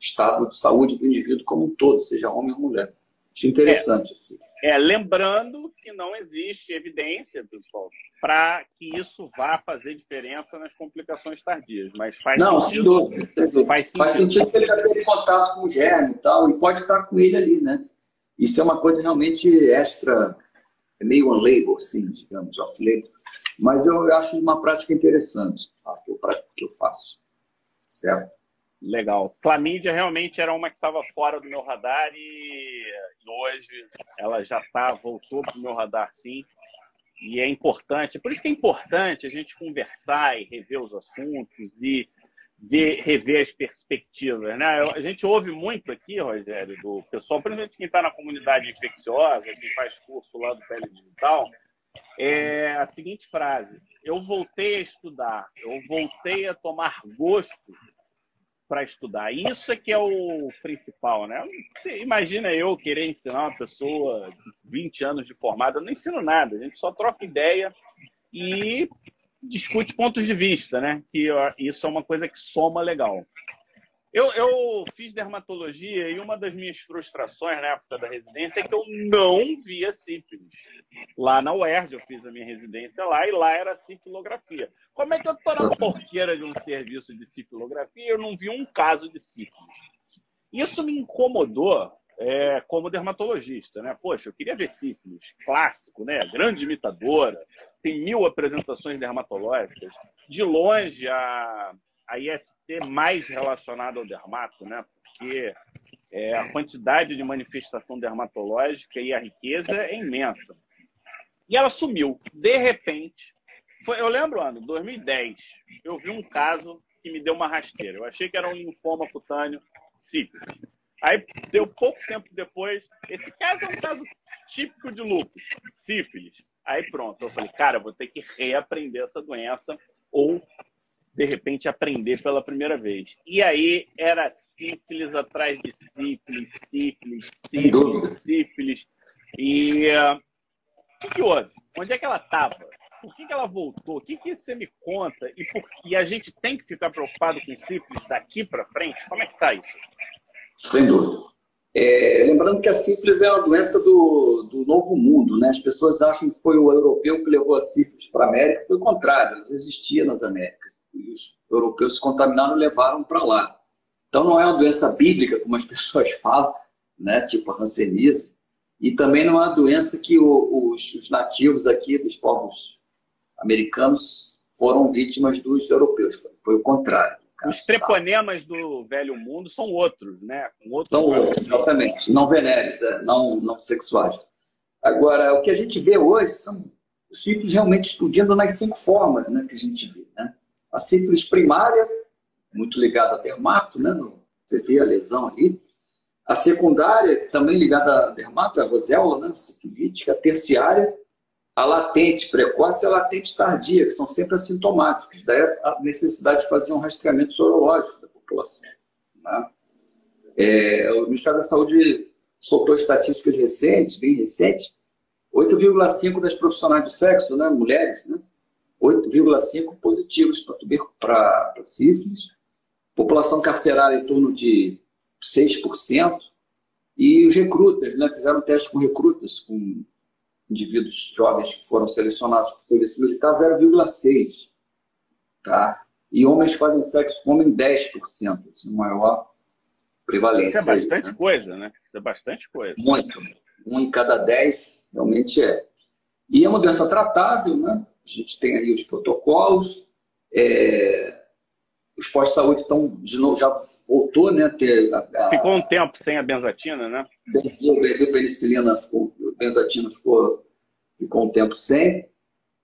estado de saúde do indivíduo como um todo, seja homem ou mulher. Acho interessante. É, assim. é lembrando que não existe evidência, pessoal, para que isso vá fazer diferença nas complicações tardias. Mas faz Não, sentido. Sem dúvida, sem dúvida. Faz, sentido. faz sentido que ele já teve contato com o germe e tal, e pode estar com ele ali, né? Isso é uma coisa realmente extra, é meio on-label, assim, digamos, off-label. Mas eu acho uma prática interessante, tá? que, eu, que eu faço. Certo? Legal. Clamídia realmente era uma que estava fora do meu radar e, hoje ela já tá, voltou para o meu radar, sim. E é importante, por isso que é importante a gente conversar e rever os assuntos e ver, rever as perspectivas. Né? A gente ouve muito aqui, Rogério, do pessoal, principalmente quem está na comunidade infecciosa, quem faz curso lá do Pele Digital, é a seguinte frase: Eu voltei a estudar, eu voltei a tomar gosto para estudar. Isso é que é o principal, né? Você imagina eu querer ensinar uma pessoa de 20 anos de formada, eu não ensino nada, a gente só troca ideia e discute pontos de vista, né? Que isso é uma coisa que soma legal. Eu, eu fiz dermatologia e uma das minhas frustrações na época da residência é que eu não via sífilis. Lá na UERJ eu fiz a minha residência lá e lá era sifilografia. Como é que eu estou na porqueira de um serviço de sifilografia e eu não vi um caso de sífilis? Isso me incomodou é, como dermatologista, né? Poxa, eu queria ver sífilis, clássico, né? Grande imitadora, tem mil apresentações dermatológicas. De longe, a a IST mais relacionada ao dermato, né? Porque é, a quantidade de manifestação dermatológica e a riqueza é imensa. E ela sumiu. De repente, foi, eu lembro, ano, 2010, eu vi um caso que me deu uma rasteira. Eu achei que era um linfoma cutâneo sífilis. Aí, deu pouco tempo depois, esse caso é um caso típico de lúpus, sífilis. Aí pronto, eu falei, cara, vou ter que reaprender essa doença ou de repente aprender pela primeira vez. E aí era sífilis atrás de sífilis, sífilis, sífilis, sífilis. E uh, o que, que, houve? Onde é que ela estava? Por que, que ela voltou? O que, que você me conta? E, por... e a gente tem que ficar preocupado com sífilis daqui para frente? Como é que está isso? Sem dúvida. É, lembrando que a sífilis é uma doença do, do novo mundo, né? As pessoas acham que foi o europeu que levou a sífilis para a América, foi o contrário, ela existia nas Américas os europeus se contaminaram e levaram para lá. Então não é uma doença bíblica, como as pessoas falam, né, tipo a hanseníase, e também não é uma doença que os, os nativos aqui, dos povos americanos, foram vítimas dos europeus. Foi, foi o contrário. Os treponemas do velho mundo são outros, né? Outros são outros, exatamente. Não venéreos, é, não, não sexuais. Agora, o que a gente vê hoje são os sífilis realmente explodindo nas cinco formas né, que a gente vê. Né? A sífilis primária, muito ligada a dermato, né? você vê a lesão ali. A secundária, também ligada a dermato, a roséola, né? sifilítica. A terciária, a latente precoce e a latente tardia, que são sempre assintomáticos. Daí a necessidade de fazer um rastreamento sorológico da população. Né? É, o Ministério da Saúde soltou estatísticas recentes, bem recentes, 8,5% das profissionais do sexo, né, mulheres, né, 8,5% positivos para sífilis, população carcerária em torno de 6%, e os recrutas, né, fizeram teste com recrutas, com indivíduos jovens que foram selecionados por polícia militar, 0,6%. Tá? E homens que fazem sexo com homem, 10%, assim, maior prevalência. Isso é bastante né? coisa, né? Isso é bastante coisa. Muito. Um em cada dez realmente é. E é uma doença tratável, né? A gente tem aí os protocolos. É... os pós-saúde estão de novo, já voltou, né? Ter a. Ficou um tempo sem a benzatina, né? Benzil, penicilina ficou, benzatina ficou, ficou um tempo sem.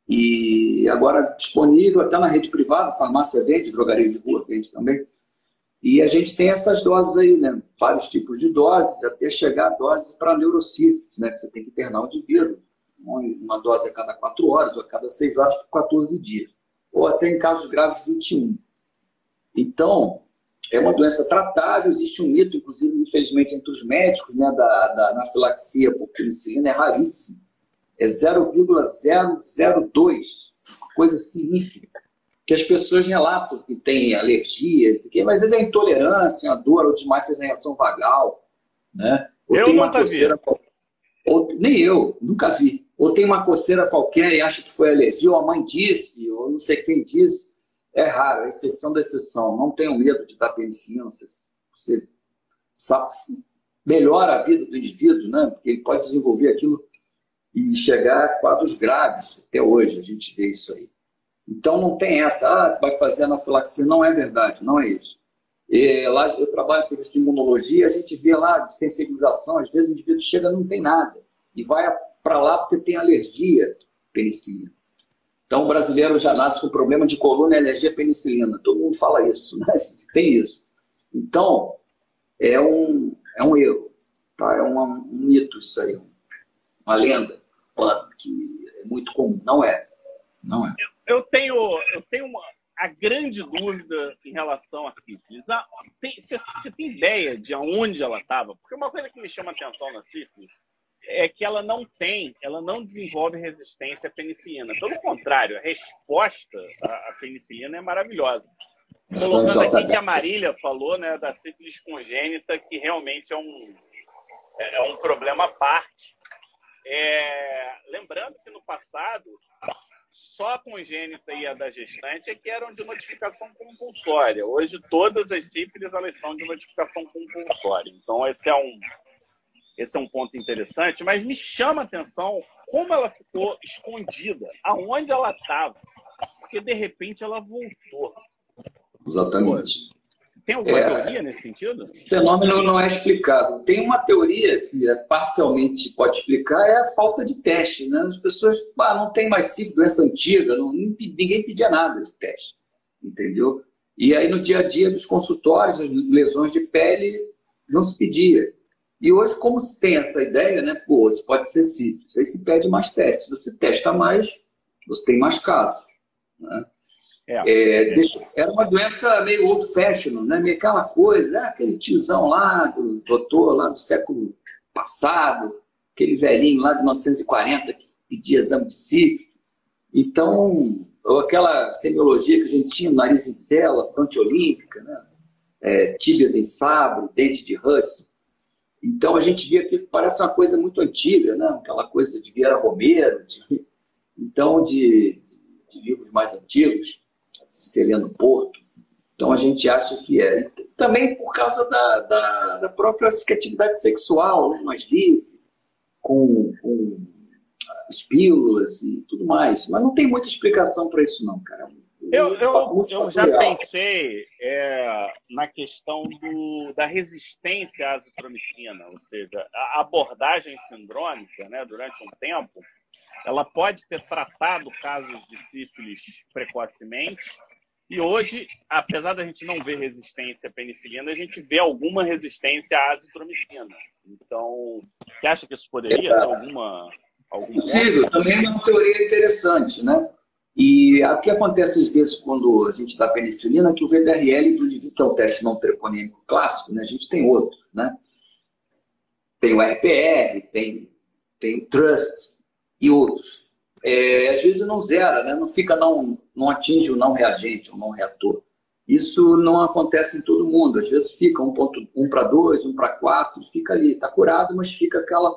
E agora disponível até na rede privada, farmácia vende, drogaria de rua vende também. E a gente tem essas doses aí, né? Vários tipos de doses, até chegar a doses para neurocífilis, né? Que você tem que internar o indivíduo. Uma dose a cada quatro horas, ou a cada seis horas por 14 dias. Ou até em casos graves, 21. Então, é uma doença tratável, existe um mito, inclusive, infelizmente, entre os médicos, né, da, da anafilaxia por penicilina, é raríssimo. É 0,002, coisa significativa. Que as pessoas relatam que tem alergia, que, mas às vezes é intolerância, a dor, ou demais fez reação vagal, né? Ou eu tem uma coceira, vi. Ou, nem eu, nunca vi. Ou tem uma coceira qualquer e acha que foi alergia, ou a mãe disse, ou não sei quem disse é raro, é exceção da exceção. Não tenham medo de dar penicilina, você, você sabe, melhora a vida do indivíduo, né? porque ele pode desenvolver aquilo e chegar a quadros graves. Até hoje a gente vê isso aí. Então não tem essa, ah, vai fazer anafilaxia. Não é verdade, não é isso. E, lá eu trabalho em serviço de imunologia, a gente vê lá de sensibilização, às vezes o indivíduo chega não tem nada e vai para lá porque tem alergia penicilina. Então, o brasileiro já nasce com problema de coluna e alergia à penicilina. Todo mundo fala isso, mas tem isso. Então, é um, é um erro, tá? é um mito isso aí, uma lenda que é muito comum. Não é. Não é. Eu, eu tenho, eu tenho uma, a grande dúvida em relação à sífilis. Ah, você tem ideia de onde ela estava? Porque uma coisa que me chama atenção na sífilis é que ela não tem, ela não desenvolve resistência à penicilina. Pelo contrário, a resposta à penicilina é maravilhosa. Colocando aqui que a Marília falou né, da sífilis congênita, que realmente é um, é um problema à parte. É, lembrando que no passado, só a congênita e a da gestante é que eram de notificação compulsória. Hoje, todas as sífilis elas são de notificação compulsória. Então, esse é um, esse é um ponto interessante, mas me chama a atenção como ela ficou escondida, aonde ela estava, porque de repente ela voltou. Exatamente. Tem alguma é, teoria nesse sentido? Esse fenômeno não é explicado. Tem uma teoria que é parcialmente pode explicar, é a falta de teste. Né? As pessoas, ah, não tem mais sífilis, doença antiga, não, ninguém pedia nada de teste, entendeu? E aí no dia a dia dos consultórios, lesões de pele, não se pedia. E hoje, como se tem essa ideia, né? Pô, você pode ser sífilis. Aí se pede mais testes. Você testa mais, você tem mais casos. Né? É, é, era uma doença meio old fashion, né? meio aquela coisa, né? aquele tiozão lá, do doutor lá do século passado, aquele velhinho lá de 1940 que pedia exame de sífilis. Então, ou aquela semiologia que a gente tinha, nariz em cela, fronte olímpica, né? É, tíbias em sabre, dente de Hudson. Então a gente via que parece uma coisa muito antiga, né? aquela coisa de Vieira Romero, de, então de, de, livros mais antigos, de Celeno Porto. Então a gente acha que é. Também por causa da, da, da própria atividade sexual, né? mais livre, com, com as pílulas e tudo mais. Mas não tem muita explicação para isso, não, cara. Eu, eu, eu já pensei é, na questão do, da resistência à azitromicina, ou seja, a abordagem sindrômica, né, durante um tempo, ela pode ter tratado casos de sífilis precocemente, e hoje, apesar da gente não ver resistência à penicilina, a gente vê alguma resistência à azitromicina. Então, você acha que isso poderia ter alguma... alguma Possível, também é uma teoria interessante, né? E o que acontece às vezes quando a gente dá penicilina, é que o VDRL do indivíduo, que é o teste não treponêmico clássico, né, a gente tem outros, né? Tem o RPR, tem, tem o TRUST e outros. É, às vezes não zera, né? não fica, não, não atinge o não reagente, o não reator. Isso não acontece em todo mundo. Às vezes fica um, ponto, um para dois, um para quatro, fica ali, está curado, mas fica aquela,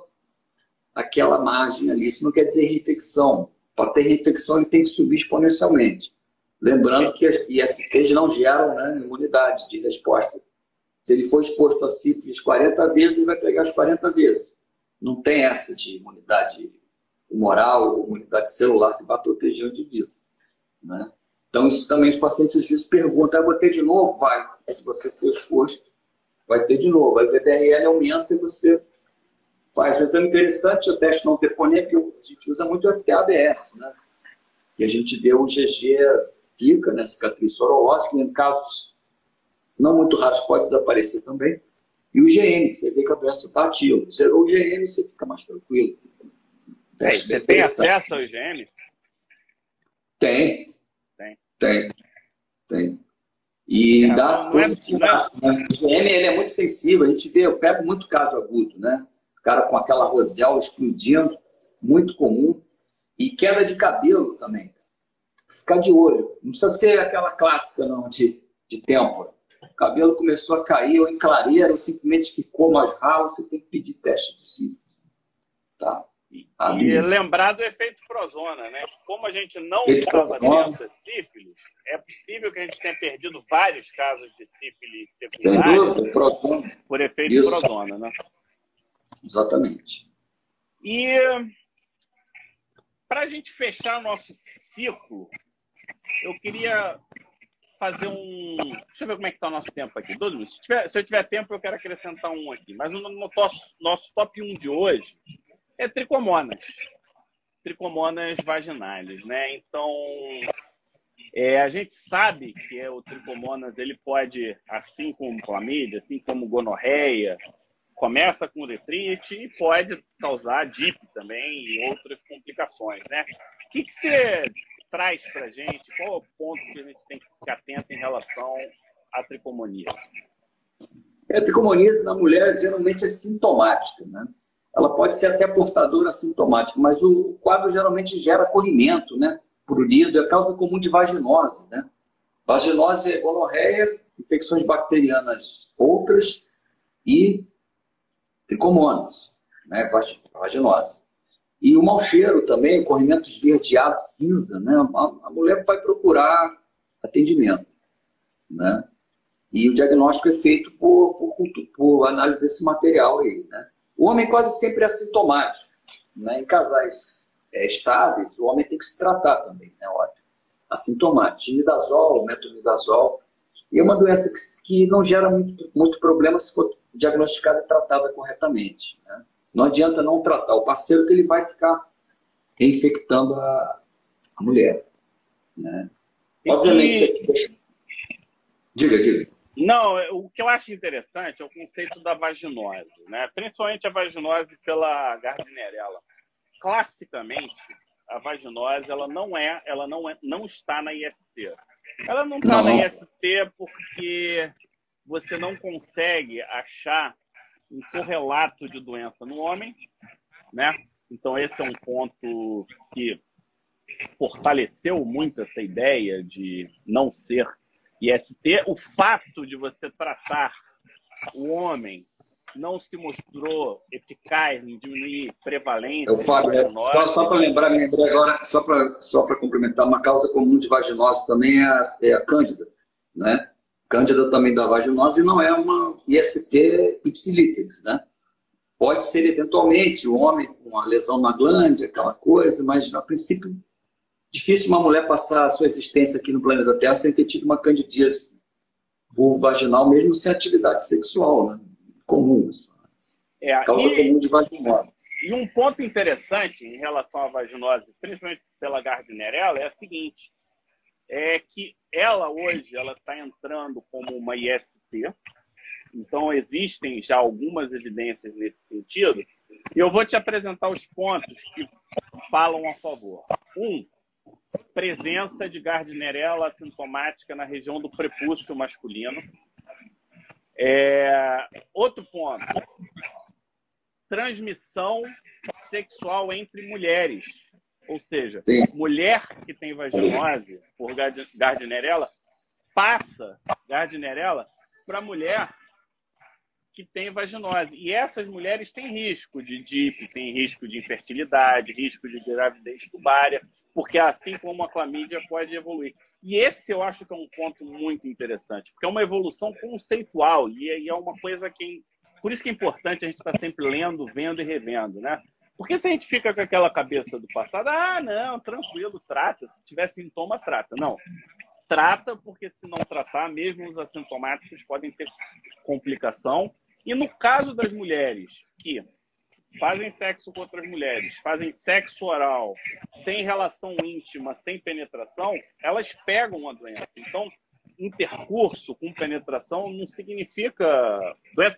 aquela margem ali. Isso não quer dizer reinfecção para ter reinfecção, ele tem que subir exponencialmente. Lembrando que as ISTs não geram né, imunidade de resposta. Se ele for exposto a sífilis 40 vezes, ele vai pegar as 40 vezes. Não tem essa de imunidade humoral imunidade celular que vai proteger o indivíduo. Né? Então, isso também os pacientes às vezes perguntam, eu vou ter de novo? Vai. Se você for exposto, vai ter de novo. A VDRL aumenta e você faz um exame interessante, o teste não deponente, que a gente usa muito o FTABS, né? Que a gente vê o GG fica, né, cicatriz sorológica, em casos não muito raros pode desaparecer também. E o GM, que você vê que a doença está ativa. Zerou o GM, você fica mais tranquilo. É, você tem acesso ao GM? Tem. Tem. Tem. Tem. E é, dá positividade. É, né? O GM ele é muito sensível. A gente vê, eu pego muito caso agudo, né? Cara com aquela rosel explodindo, muito comum. E queda de cabelo também. Ficar de olho. Não precisa ser aquela clássica, não, de, de têmpora. O cabelo começou a cair, ou em clareira, ou simplesmente ficou mais ralo, você tem que pedir teste de sífilis. Tá? E lembrar do efeito prozona, né? Como a gente não estava dentro de sífilis, é possível que a gente tenha perdido vários casos de sífilis secundários por efeito Isso. prozona, né? Exatamente. E para a gente fechar o nosso ciclo, eu queria fazer um. Deixa eu ver como é que está o nosso tempo aqui. Se, tiver, se eu tiver tempo, eu quero acrescentar um aqui. Mas no, no nosso, top 1 de hoje, é tricomonas. Tricomonas vaginais, né? Então, é, a gente sabe que é, o tricomonas ele pode, assim como clamídia, assim como gonorreia, começa com letrite e pode causar DIP também e outras complicações, né? O que, que você traz para gente? Qual é o ponto que a gente tem que ficar atento em relação à tricomoníase? É, a tricomoníase na mulher geralmente é sintomática, né? ela pode ser até portadora assintomática, mas o quadro geralmente gera corrimento, né? Prurido, é causa comum de vaginose, né? Vaginose é gonorreia, infecções bacterianas outras e tricomonas, né? Vaginose. E o mau cheiro também, o corrimento esverdeado, cinza, né? A, a mulher vai procurar atendimento, né? E o diagnóstico é feito por, por, por análise desse material aí, né? O homem quase sempre é assintomático. Né? Em casais é, estáveis, o homem tem que se tratar também, né? óbvio. Assintomático. Imidazol, metronidazol. E é uma doença que, que não gera muito, muito problema se for diagnosticada e tratada corretamente. Né? Não adianta não tratar o parceiro que ele vai ficar infectando a, a mulher. Né? Obviamente, você... Diga, diga. Não, o que eu acho interessante é o conceito da vaginose, né? principalmente a vaginose pela Gardnerella. Classicamente, a vaginose ela não é, ela não é, não está na IST. Ela não está na IST porque você não consegue achar um correlato de doença no homem, né? Então esse é um ponto que fortaleceu muito essa ideia de não ser IST, o fato de você tratar o homem não se mostrou eficaz em diminuir prevalência. Eu falo, é, só, só para lembrar, me lembrei agora, só para só complementar, uma causa comum de vaginose também é a, é a cândida, né? Cândida também da vaginose e não é uma IST ipsilítex, né? Pode ser eventualmente o homem com uma lesão na glande, aquela coisa, mas a princípio Difícil uma mulher passar a sua existência aqui no planeta Terra sem ter tido uma candidíase vulvovaginal, mesmo sem atividade sexual, né? Comum isso. É, Causa e, comum de vaginose. E um ponto interessante em relação à vaginose, principalmente pela Gardnerella, é o seguinte, é que ela hoje ela está entrando como uma IST, então existem já algumas evidências nesse sentido, e eu vou te apresentar os pontos que falam a favor. Um, presença de Gardnerella assintomática na região do prepúcio masculino. É, outro ponto, transmissão sexual entre mulheres. Ou seja, Sim. mulher que tem vaginose por Gardnerella passa Gardnerella para mulher que tem vaginose. E essas mulheres têm risco de DIP, têm risco de infertilidade, risco de gravidez tubária, porque assim como a clamídia pode evoluir. E esse eu acho que é um ponto muito interessante, porque é uma evolução conceitual e é uma coisa que. Por isso que é importante a gente estar sempre lendo, vendo e revendo, né? Porque se a gente fica com aquela cabeça do passado, ah, não, tranquilo, trata, se tiver sintoma, trata. Não. trata, porque se não tratar, mesmo os assintomáticos podem ter complicação. E no caso das mulheres que fazem sexo com outras mulheres, fazem sexo oral, têm relação íntima sem penetração, elas pegam a doença. Então, intercurso com penetração não significa.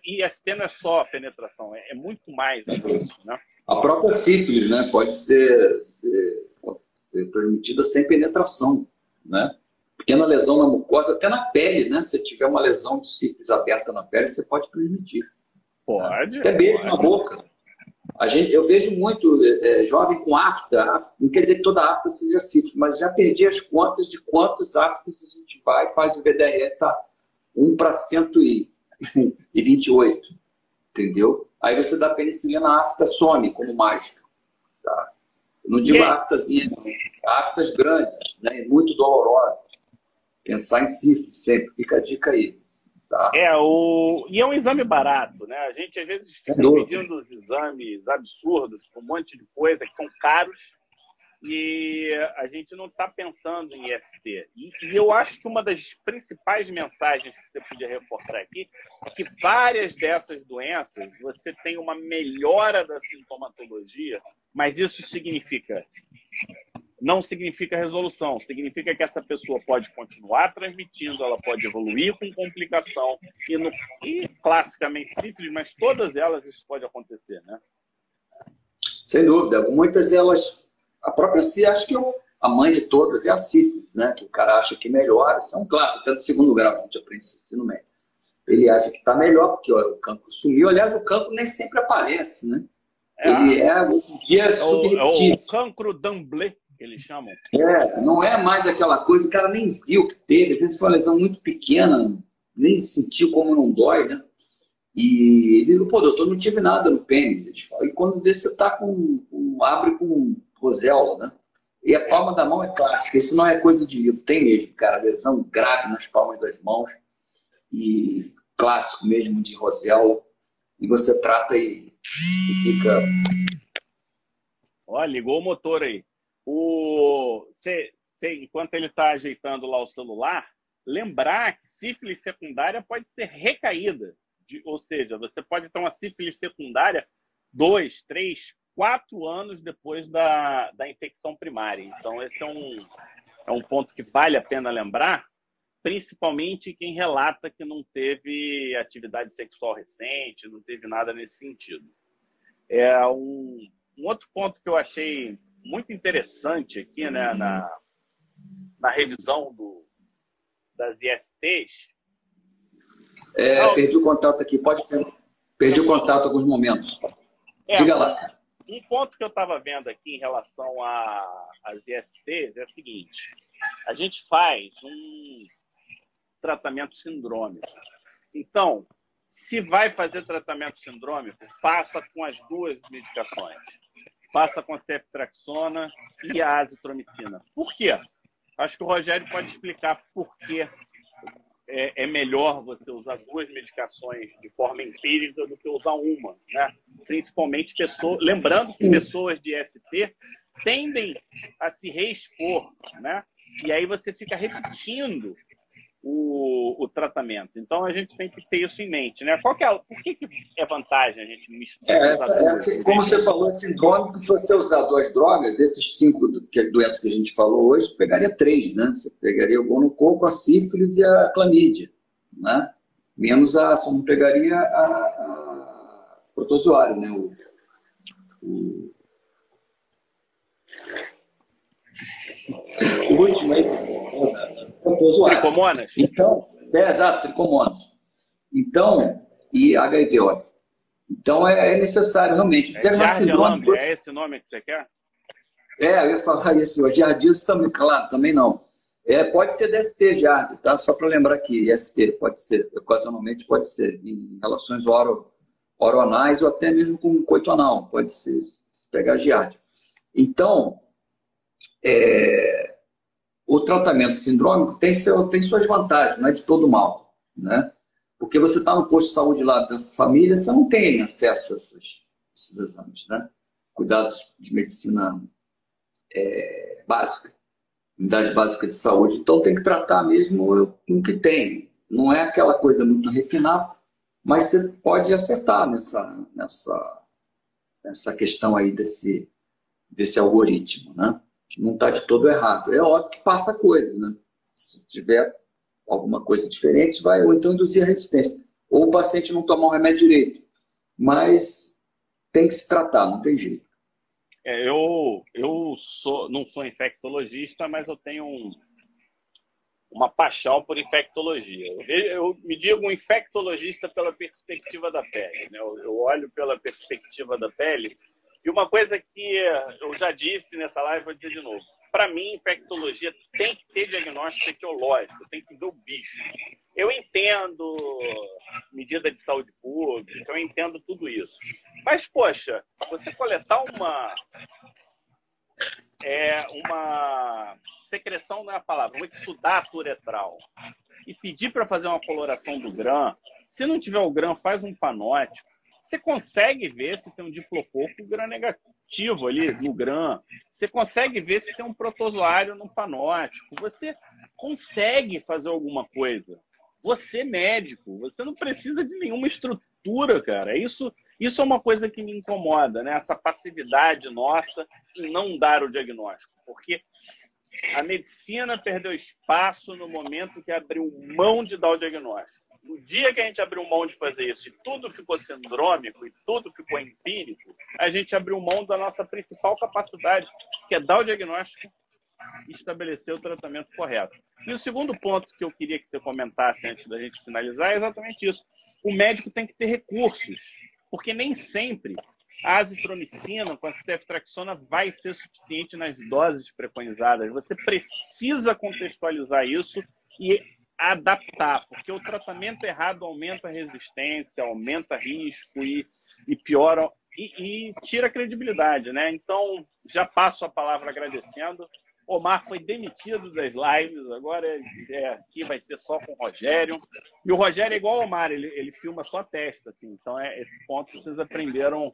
IST não é só penetração, é, é muito mais do isso, né? A própria sífilis, né? Pode ser, ser, ser transmitida sem penetração, né? Pequena lesão na mucosa, até na pele, né? Se tiver uma lesão de sífilis aberta na pele, você pode transmitir. Pode. Até beijo pode. na boca. A gente, eu vejo muito é, é, jovem com afta, não quer dizer que toda afta seja sífilis, mas já perdi as contas de quantos aftas a gente vai e faz o VDR, tá 1 para 128, entendeu? Aí você dá penicilina, a afta some como mágica, tá? não digo aftazinha, não. aftas grandes, né, muito dolorosas. Pensar em sífilis sempre, fica a dica aí. Tá. É, o... e é um exame barato, né? A gente às vezes fica pedindo os exames absurdos, um monte de coisa que são caros, e a gente não está pensando em IST. E, e, eu acho que uma das principais mensagens que você podia reportar aqui é que várias dessas doenças você tem uma melhora da sintomatologia, mas isso significa não significa resolução, significa que essa pessoa pode continuar transmitindo, ela pode evoluir com complicação, e, no, e classicamente sífilis, mas todas elas isso pode acontecer, né? Sem dúvida. Muitas elas, a própria si, acho que eu, a mãe de todas é a sífilis, né? Que o cara acha que melhora, isso é um clássico, até do segundo grau a gente aprende isso no médio. Ele acha que está melhor, porque ó, o cancro sumiu. Aliás, o cancro nem sempre aparece, né? É, ele é, hoje em dia, é o, é o cancro d'Amblé que eles chamam. É, não é mais aquela coisa, o cara nem viu que teve, às vezes foi uma lesão muito pequena, nem sentiu como não dói, né? E ele falou, pô, doutor, não tive nada no pênis. E quando vê, você tá com, com abre com rosela, né? E a palma da mão é clássica, isso não é coisa de livro, tem mesmo, cara, lesão grave nas palmas das mãos e clássico mesmo de rosela. E você trata e, e fica. Ó, ligou o motor aí o, cê, cê, enquanto ele está ajeitando lá o celular, lembrar que sífilis secundária pode ser recaída. De, ou seja, você pode ter uma sífilis secundária dois, três, quatro anos depois da, da infecção primária. Então, esse é um, é um ponto que vale a pena lembrar, principalmente quem relata que não teve atividade sexual recente, não teve nada nesse sentido. É um, um outro ponto que eu achei muito interessante aqui né, na, na revisão do, das ISTs. É, Não, perdi o contato aqui, pode perdi o contato alguns momentos. É, Diga lá. Um ponto que eu estava vendo aqui em relação às ISTs é o seguinte: a gente faz um tratamento sindrômico. Então, se vai fazer tratamento sindrômico, faça com as duas medicações passa com a ceftraxona e a azitromicina. Por quê? Acho que o Rogério pode explicar por que é, é, melhor você usar duas medicações de forma empírica do que usar uma, né? Principalmente pessoas, lembrando que pessoas de ST tendem a se reexpor, né? E aí você fica repetindo o, o tratamento. Então a gente tem que ter isso em mente, né? Qual que é, por que, que é vantagem a gente misturar? É, é assim, como você falou, é sindrômico, se você usar duas drogas, desses cinco que, doenças que a gente falou hoje, pegaria três, né? Você pegaria o gonococo, a sífilis e a clamídia, né? Menos a, só não pegaria a, a protozoário, né? O, o... o último aí, Tricomonas? Então, é, exato, tricomonas. Então, e HIV, óbvio. Então, é, é necessário realmente. É, síndrome, é esse nome que você quer? É, eu ia falar isso. O Jardis também, claro, também não. É, pode ser DST, Jard, tá? Só para lembrar aqui, ST pode ser, ocasionalmente pode ser, em relações oro, oronais ou até mesmo com coito anal, pode ser, se pegar Giardia. Então, é, o tratamento sindrômico tem, seu, tem suas vantagens, não é de todo mal, né? Porque você está no posto de saúde lá dessa família, você não tem acesso a esses, esses exames, né? Cuidados de medicina é, básica. unidade básica de saúde. Então tem que tratar mesmo o que tem. Não é aquela coisa muito refinada, mas você pode acertar nessa, nessa, nessa questão aí desse, desse algoritmo, né? Não está de todo errado. É óbvio que passa coisa, né? Se tiver alguma coisa diferente, vai ou então induzir a resistência. Ou o paciente não tomar o remédio direito. Mas tem que se tratar, não tem jeito. É, eu eu sou, não sou infectologista, mas eu tenho um, uma paixão por infectologia. Eu, eu, me digo um infectologista pela perspectiva da pele. Né? Eu, eu, olho pela perspectiva da pele. E uma coisa que eu já disse nessa live, vou dizer de novo. Para mim, infectologia tem que ter diagnóstico etiológico, tem que ver o bicho. Eu entendo medida de saúde pública, eu entendo tudo isso. Mas, poxa, você coletar uma. É, uma secreção não é a palavra, um exudato uretral e pedir para fazer uma coloração do grã, se não tiver o grã, faz um panótico. Você consegue ver se tem um diplococo grã negativo ali no grã. Você consegue ver se tem um protozoário no panótico. Você consegue fazer alguma coisa. Você, médico, você não precisa de nenhuma estrutura, cara. Isso, isso é uma coisa que me incomoda, né? Essa passividade nossa em não dar o diagnóstico. Porque a medicina perdeu espaço no momento que abriu mão de dar o diagnóstico. No dia que a gente abriu mão de fazer isso e tudo ficou sindrômico e tudo ficou empírico, a gente abriu mão da nossa principal capacidade, que é dar o diagnóstico estabelecer o tratamento correto. E o segundo ponto que eu queria que você comentasse antes da gente finalizar é exatamente isso. O médico tem que ter recursos, porque nem sempre a azitromicina com a ceftraxona vai ser suficiente nas doses preconizadas. Você precisa contextualizar isso e adaptar, porque o tratamento errado aumenta a resistência, aumenta risco e, e piora e, e tira a credibilidade, né? Então, já passo a palavra agradecendo. Omar foi demitido das lives, agora é, aqui vai ser só com o Rogério. E o Rogério é igual ao Omar, ele, ele filma só testa, assim. Então, é, esse ponto vocês aprenderam,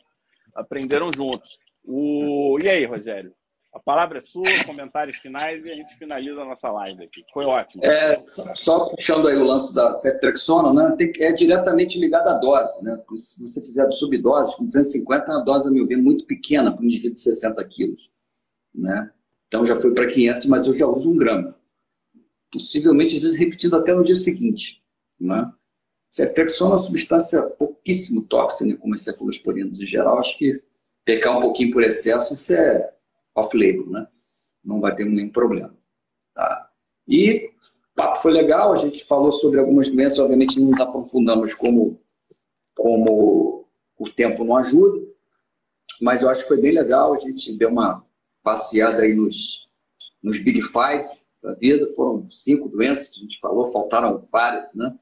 aprenderam juntos. O... E aí, Rogério? A palavra é sua, comentários finais e a gente finaliza a nossa live aqui. Foi ótimo. É, só puxando aí o lance da ceftrexona, né, tem, é diretamente ligado à dose. Né? Se você fizer subdose, com 250 é uma dose, a meu ver, muito pequena para um indivíduo de 60 quilos. Né? Então já foi para 500, mas eu já uso um grama. Possivelmente, às vezes, repetindo até no dia seguinte. Né? Ceftrexona é uma substância pouquíssimo tóxica, né, como as cefalosporinas em geral. Acho que pecar um pouquinho por excesso, isso é off-label, né? Não vai ter nenhum problema. Tá? E o papo foi legal, a gente falou sobre algumas doenças, obviamente não nos aprofundamos como, como o tempo não ajuda, mas eu acho que foi bem legal, a gente deu uma passeada aí nos, nos Big Five da vida, foram cinco doenças que a gente falou, faltaram várias, né?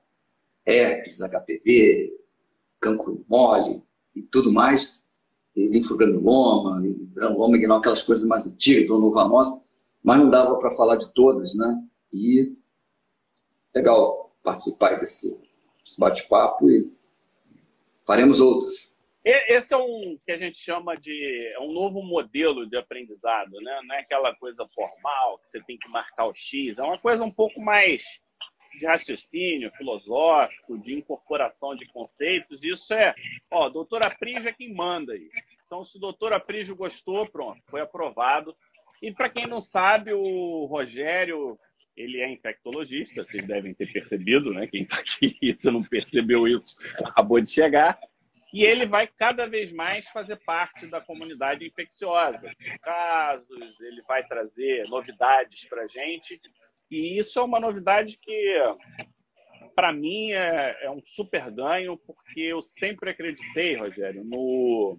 Herpes, HPV, cancro mole e tudo mais, linfogranuloma, granuloma inguinal, aquelas coisas mais antigas, do novanosa, mas não dava para falar de todas, né? E legal participar desse, desse bate-papo e faremos outros. Esse é um que a gente chama de é um novo modelo de aprendizado, né? Não é aquela coisa formal que você tem que marcar o X, é uma coisa um pouco mais de raciocínio filosófico, de incorporação de conceitos. Isso é, ó, doutora Prígio é quem manda aí. Então, se o doutor Aprígio gostou, pronto, foi aprovado. E para quem não sabe, o Rogério, ele é infectologista, vocês devem ter percebido, né? Quem está aqui, se não percebeu isso, acabou de chegar. E ele vai cada vez mais fazer parte da comunidade infecciosa. Casos, ele vai trazer novidades para a gente. E isso é uma novidade que, para mim, é, é, um super ganho, porque eu sempre acreditei, Rogério, no,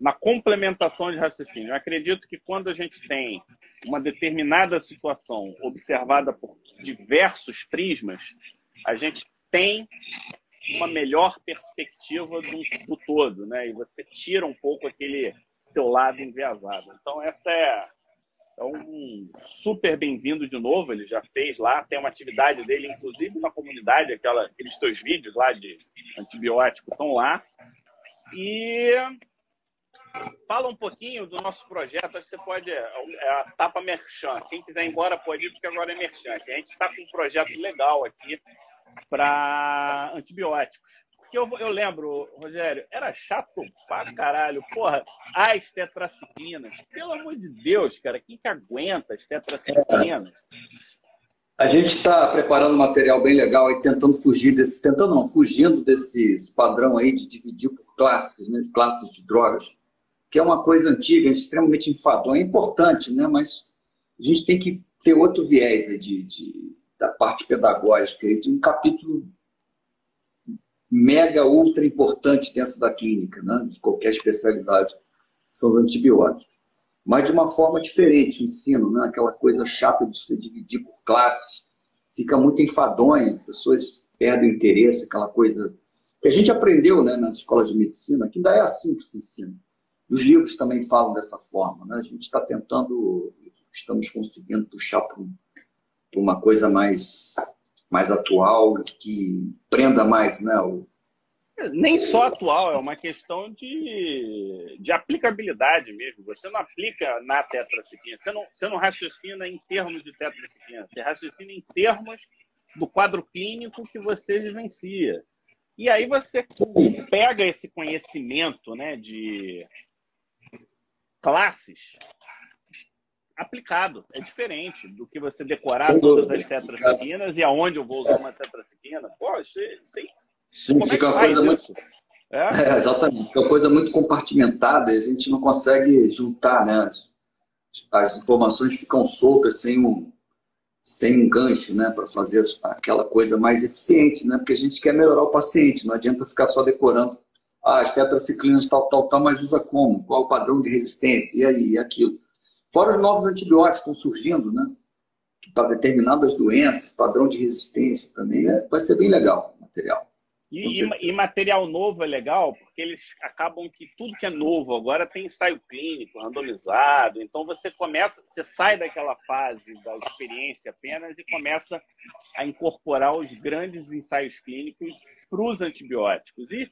na complementação de raciocínio. Eu acredito que quando a gente tem uma determinada situação observada por diversos prismas, a gente tem uma melhor perspectiva do, do todo, né? E você tira um pouco aquele teu lado enviesado. Então essa é, é um super bem-vindo de novo. Ele já fez lá, tem uma atividade dele, inclusive na comunidade, aquela, aqueles teus vídeos lá de antibiótico estão lá. E fala um pouquinho do nosso projeto. Acho que você pode. É a Tapa Merchan. Quem quiser ir embora pode ir, porque agora é Merchan. A gente está com um projeto legal aqui para antibióticos. Porque eu, eu lembro, Rogério, era chato pra caralho. Porra, as tetraciclinas. Pelo amor de Deus, cara, quem que aguenta as tetraciclinas? A gente está preparando material bem legal aí, tentando fugir desse, tentando não, fugindo desse padrão aí de dividir por classes, né, classes de drogas, que é uma coisa antiga, extremamente enfadonha, é importante, né, mas a gente tem que ter outro viés aí de, de da parte pedagógica, de um capítulo mega, ultra importante dentro da clínica, né, de qualquer especialidade, são os antibióticos mas de uma forma diferente o ensino, né? aquela coisa chata de se dividir por classes, fica muito enfadonha, as pessoas perdem o interesse, aquela coisa que a gente aprendeu né, nas escolas de medicina, que ainda é assim que se ensina. Os livros também falam dessa forma, né? a gente está tentando, estamos conseguindo puxar para uma coisa mais, mais atual, que prenda mais né, o, nem só atual, é uma questão de, de aplicabilidade mesmo. Você não aplica na tetraciclina, você não, você não raciocina em termos de tetraciclina, você raciocina em termos do quadro clínico que você vivencia. E aí você pega esse conhecimento né, de classes aplicado. É diferente do que você decorar todas as tetraciclinas e aonde eu vou usar uma tetraciclina. Poxa, aí Sim, Como fica é uma coisa muito. É? É, exatamente, fica uma coisa muito compartimentada e a gente não consegue juntar, né? As, as informações ficam soltas sem um, sem um gancho, né? Para fazer aquela coisa mais eficiente, né? Porque a gente quer melhorar o paciente, não adianta ficar só decorando. Ah, as tetraciclinas tal, tal, tal, mas usa como? Qual o padrão de resistência? E aí, e aquilo. Fora os novos antibióticos estão surgindo, né? Para determinadas doenças, padrão de resistência também. É, vai ser bem legal o material. E, e, material novo é legal, porque eles acabam que tudo que é novo agora tem ensaio clínico, randomizado. Então você começa, você sai daquela fase da experiência apenas e começa a incorporar os grandes ensaios clínicos para os antibióticos. E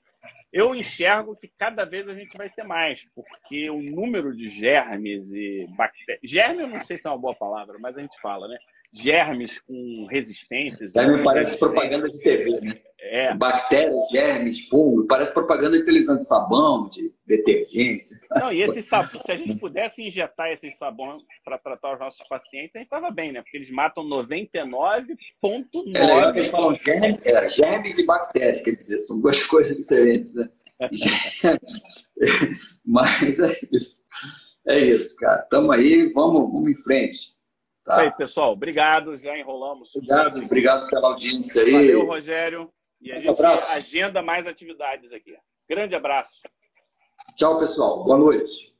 eu enxergo que cada vez a gente vai ter mais, porque o número de germes e bactérias. Germe eu não sei se é uma boa palavra, mas a gente fala, né? Germes com resistências. Germe parece propaganda de TV, né? É. Bactérias, germes, fungo, parece propaganda de televisão de sabão, de detergente. Não, e esse sabão, se a gente pudesse injetar esse sabão para tratar os nossos pacientes, a gente estava bem, né? Porque eles matam 99,9%. É legal que eles falam germes, é, germes e bactérias, quer dizer, são duas coisas diferentes, né? Mas é isso. É isso, cara. Tamo aí, vamos, vamos em frente. Tá. Isso aí, pessoal. Obrigado, já enrolamos. Obrigado, obrigado pela audiência aí. Valeu, Rogério. E a gente abraço. agenda mais atividades aqui. Grande abraço. Tchau, pessoal. Boa noite.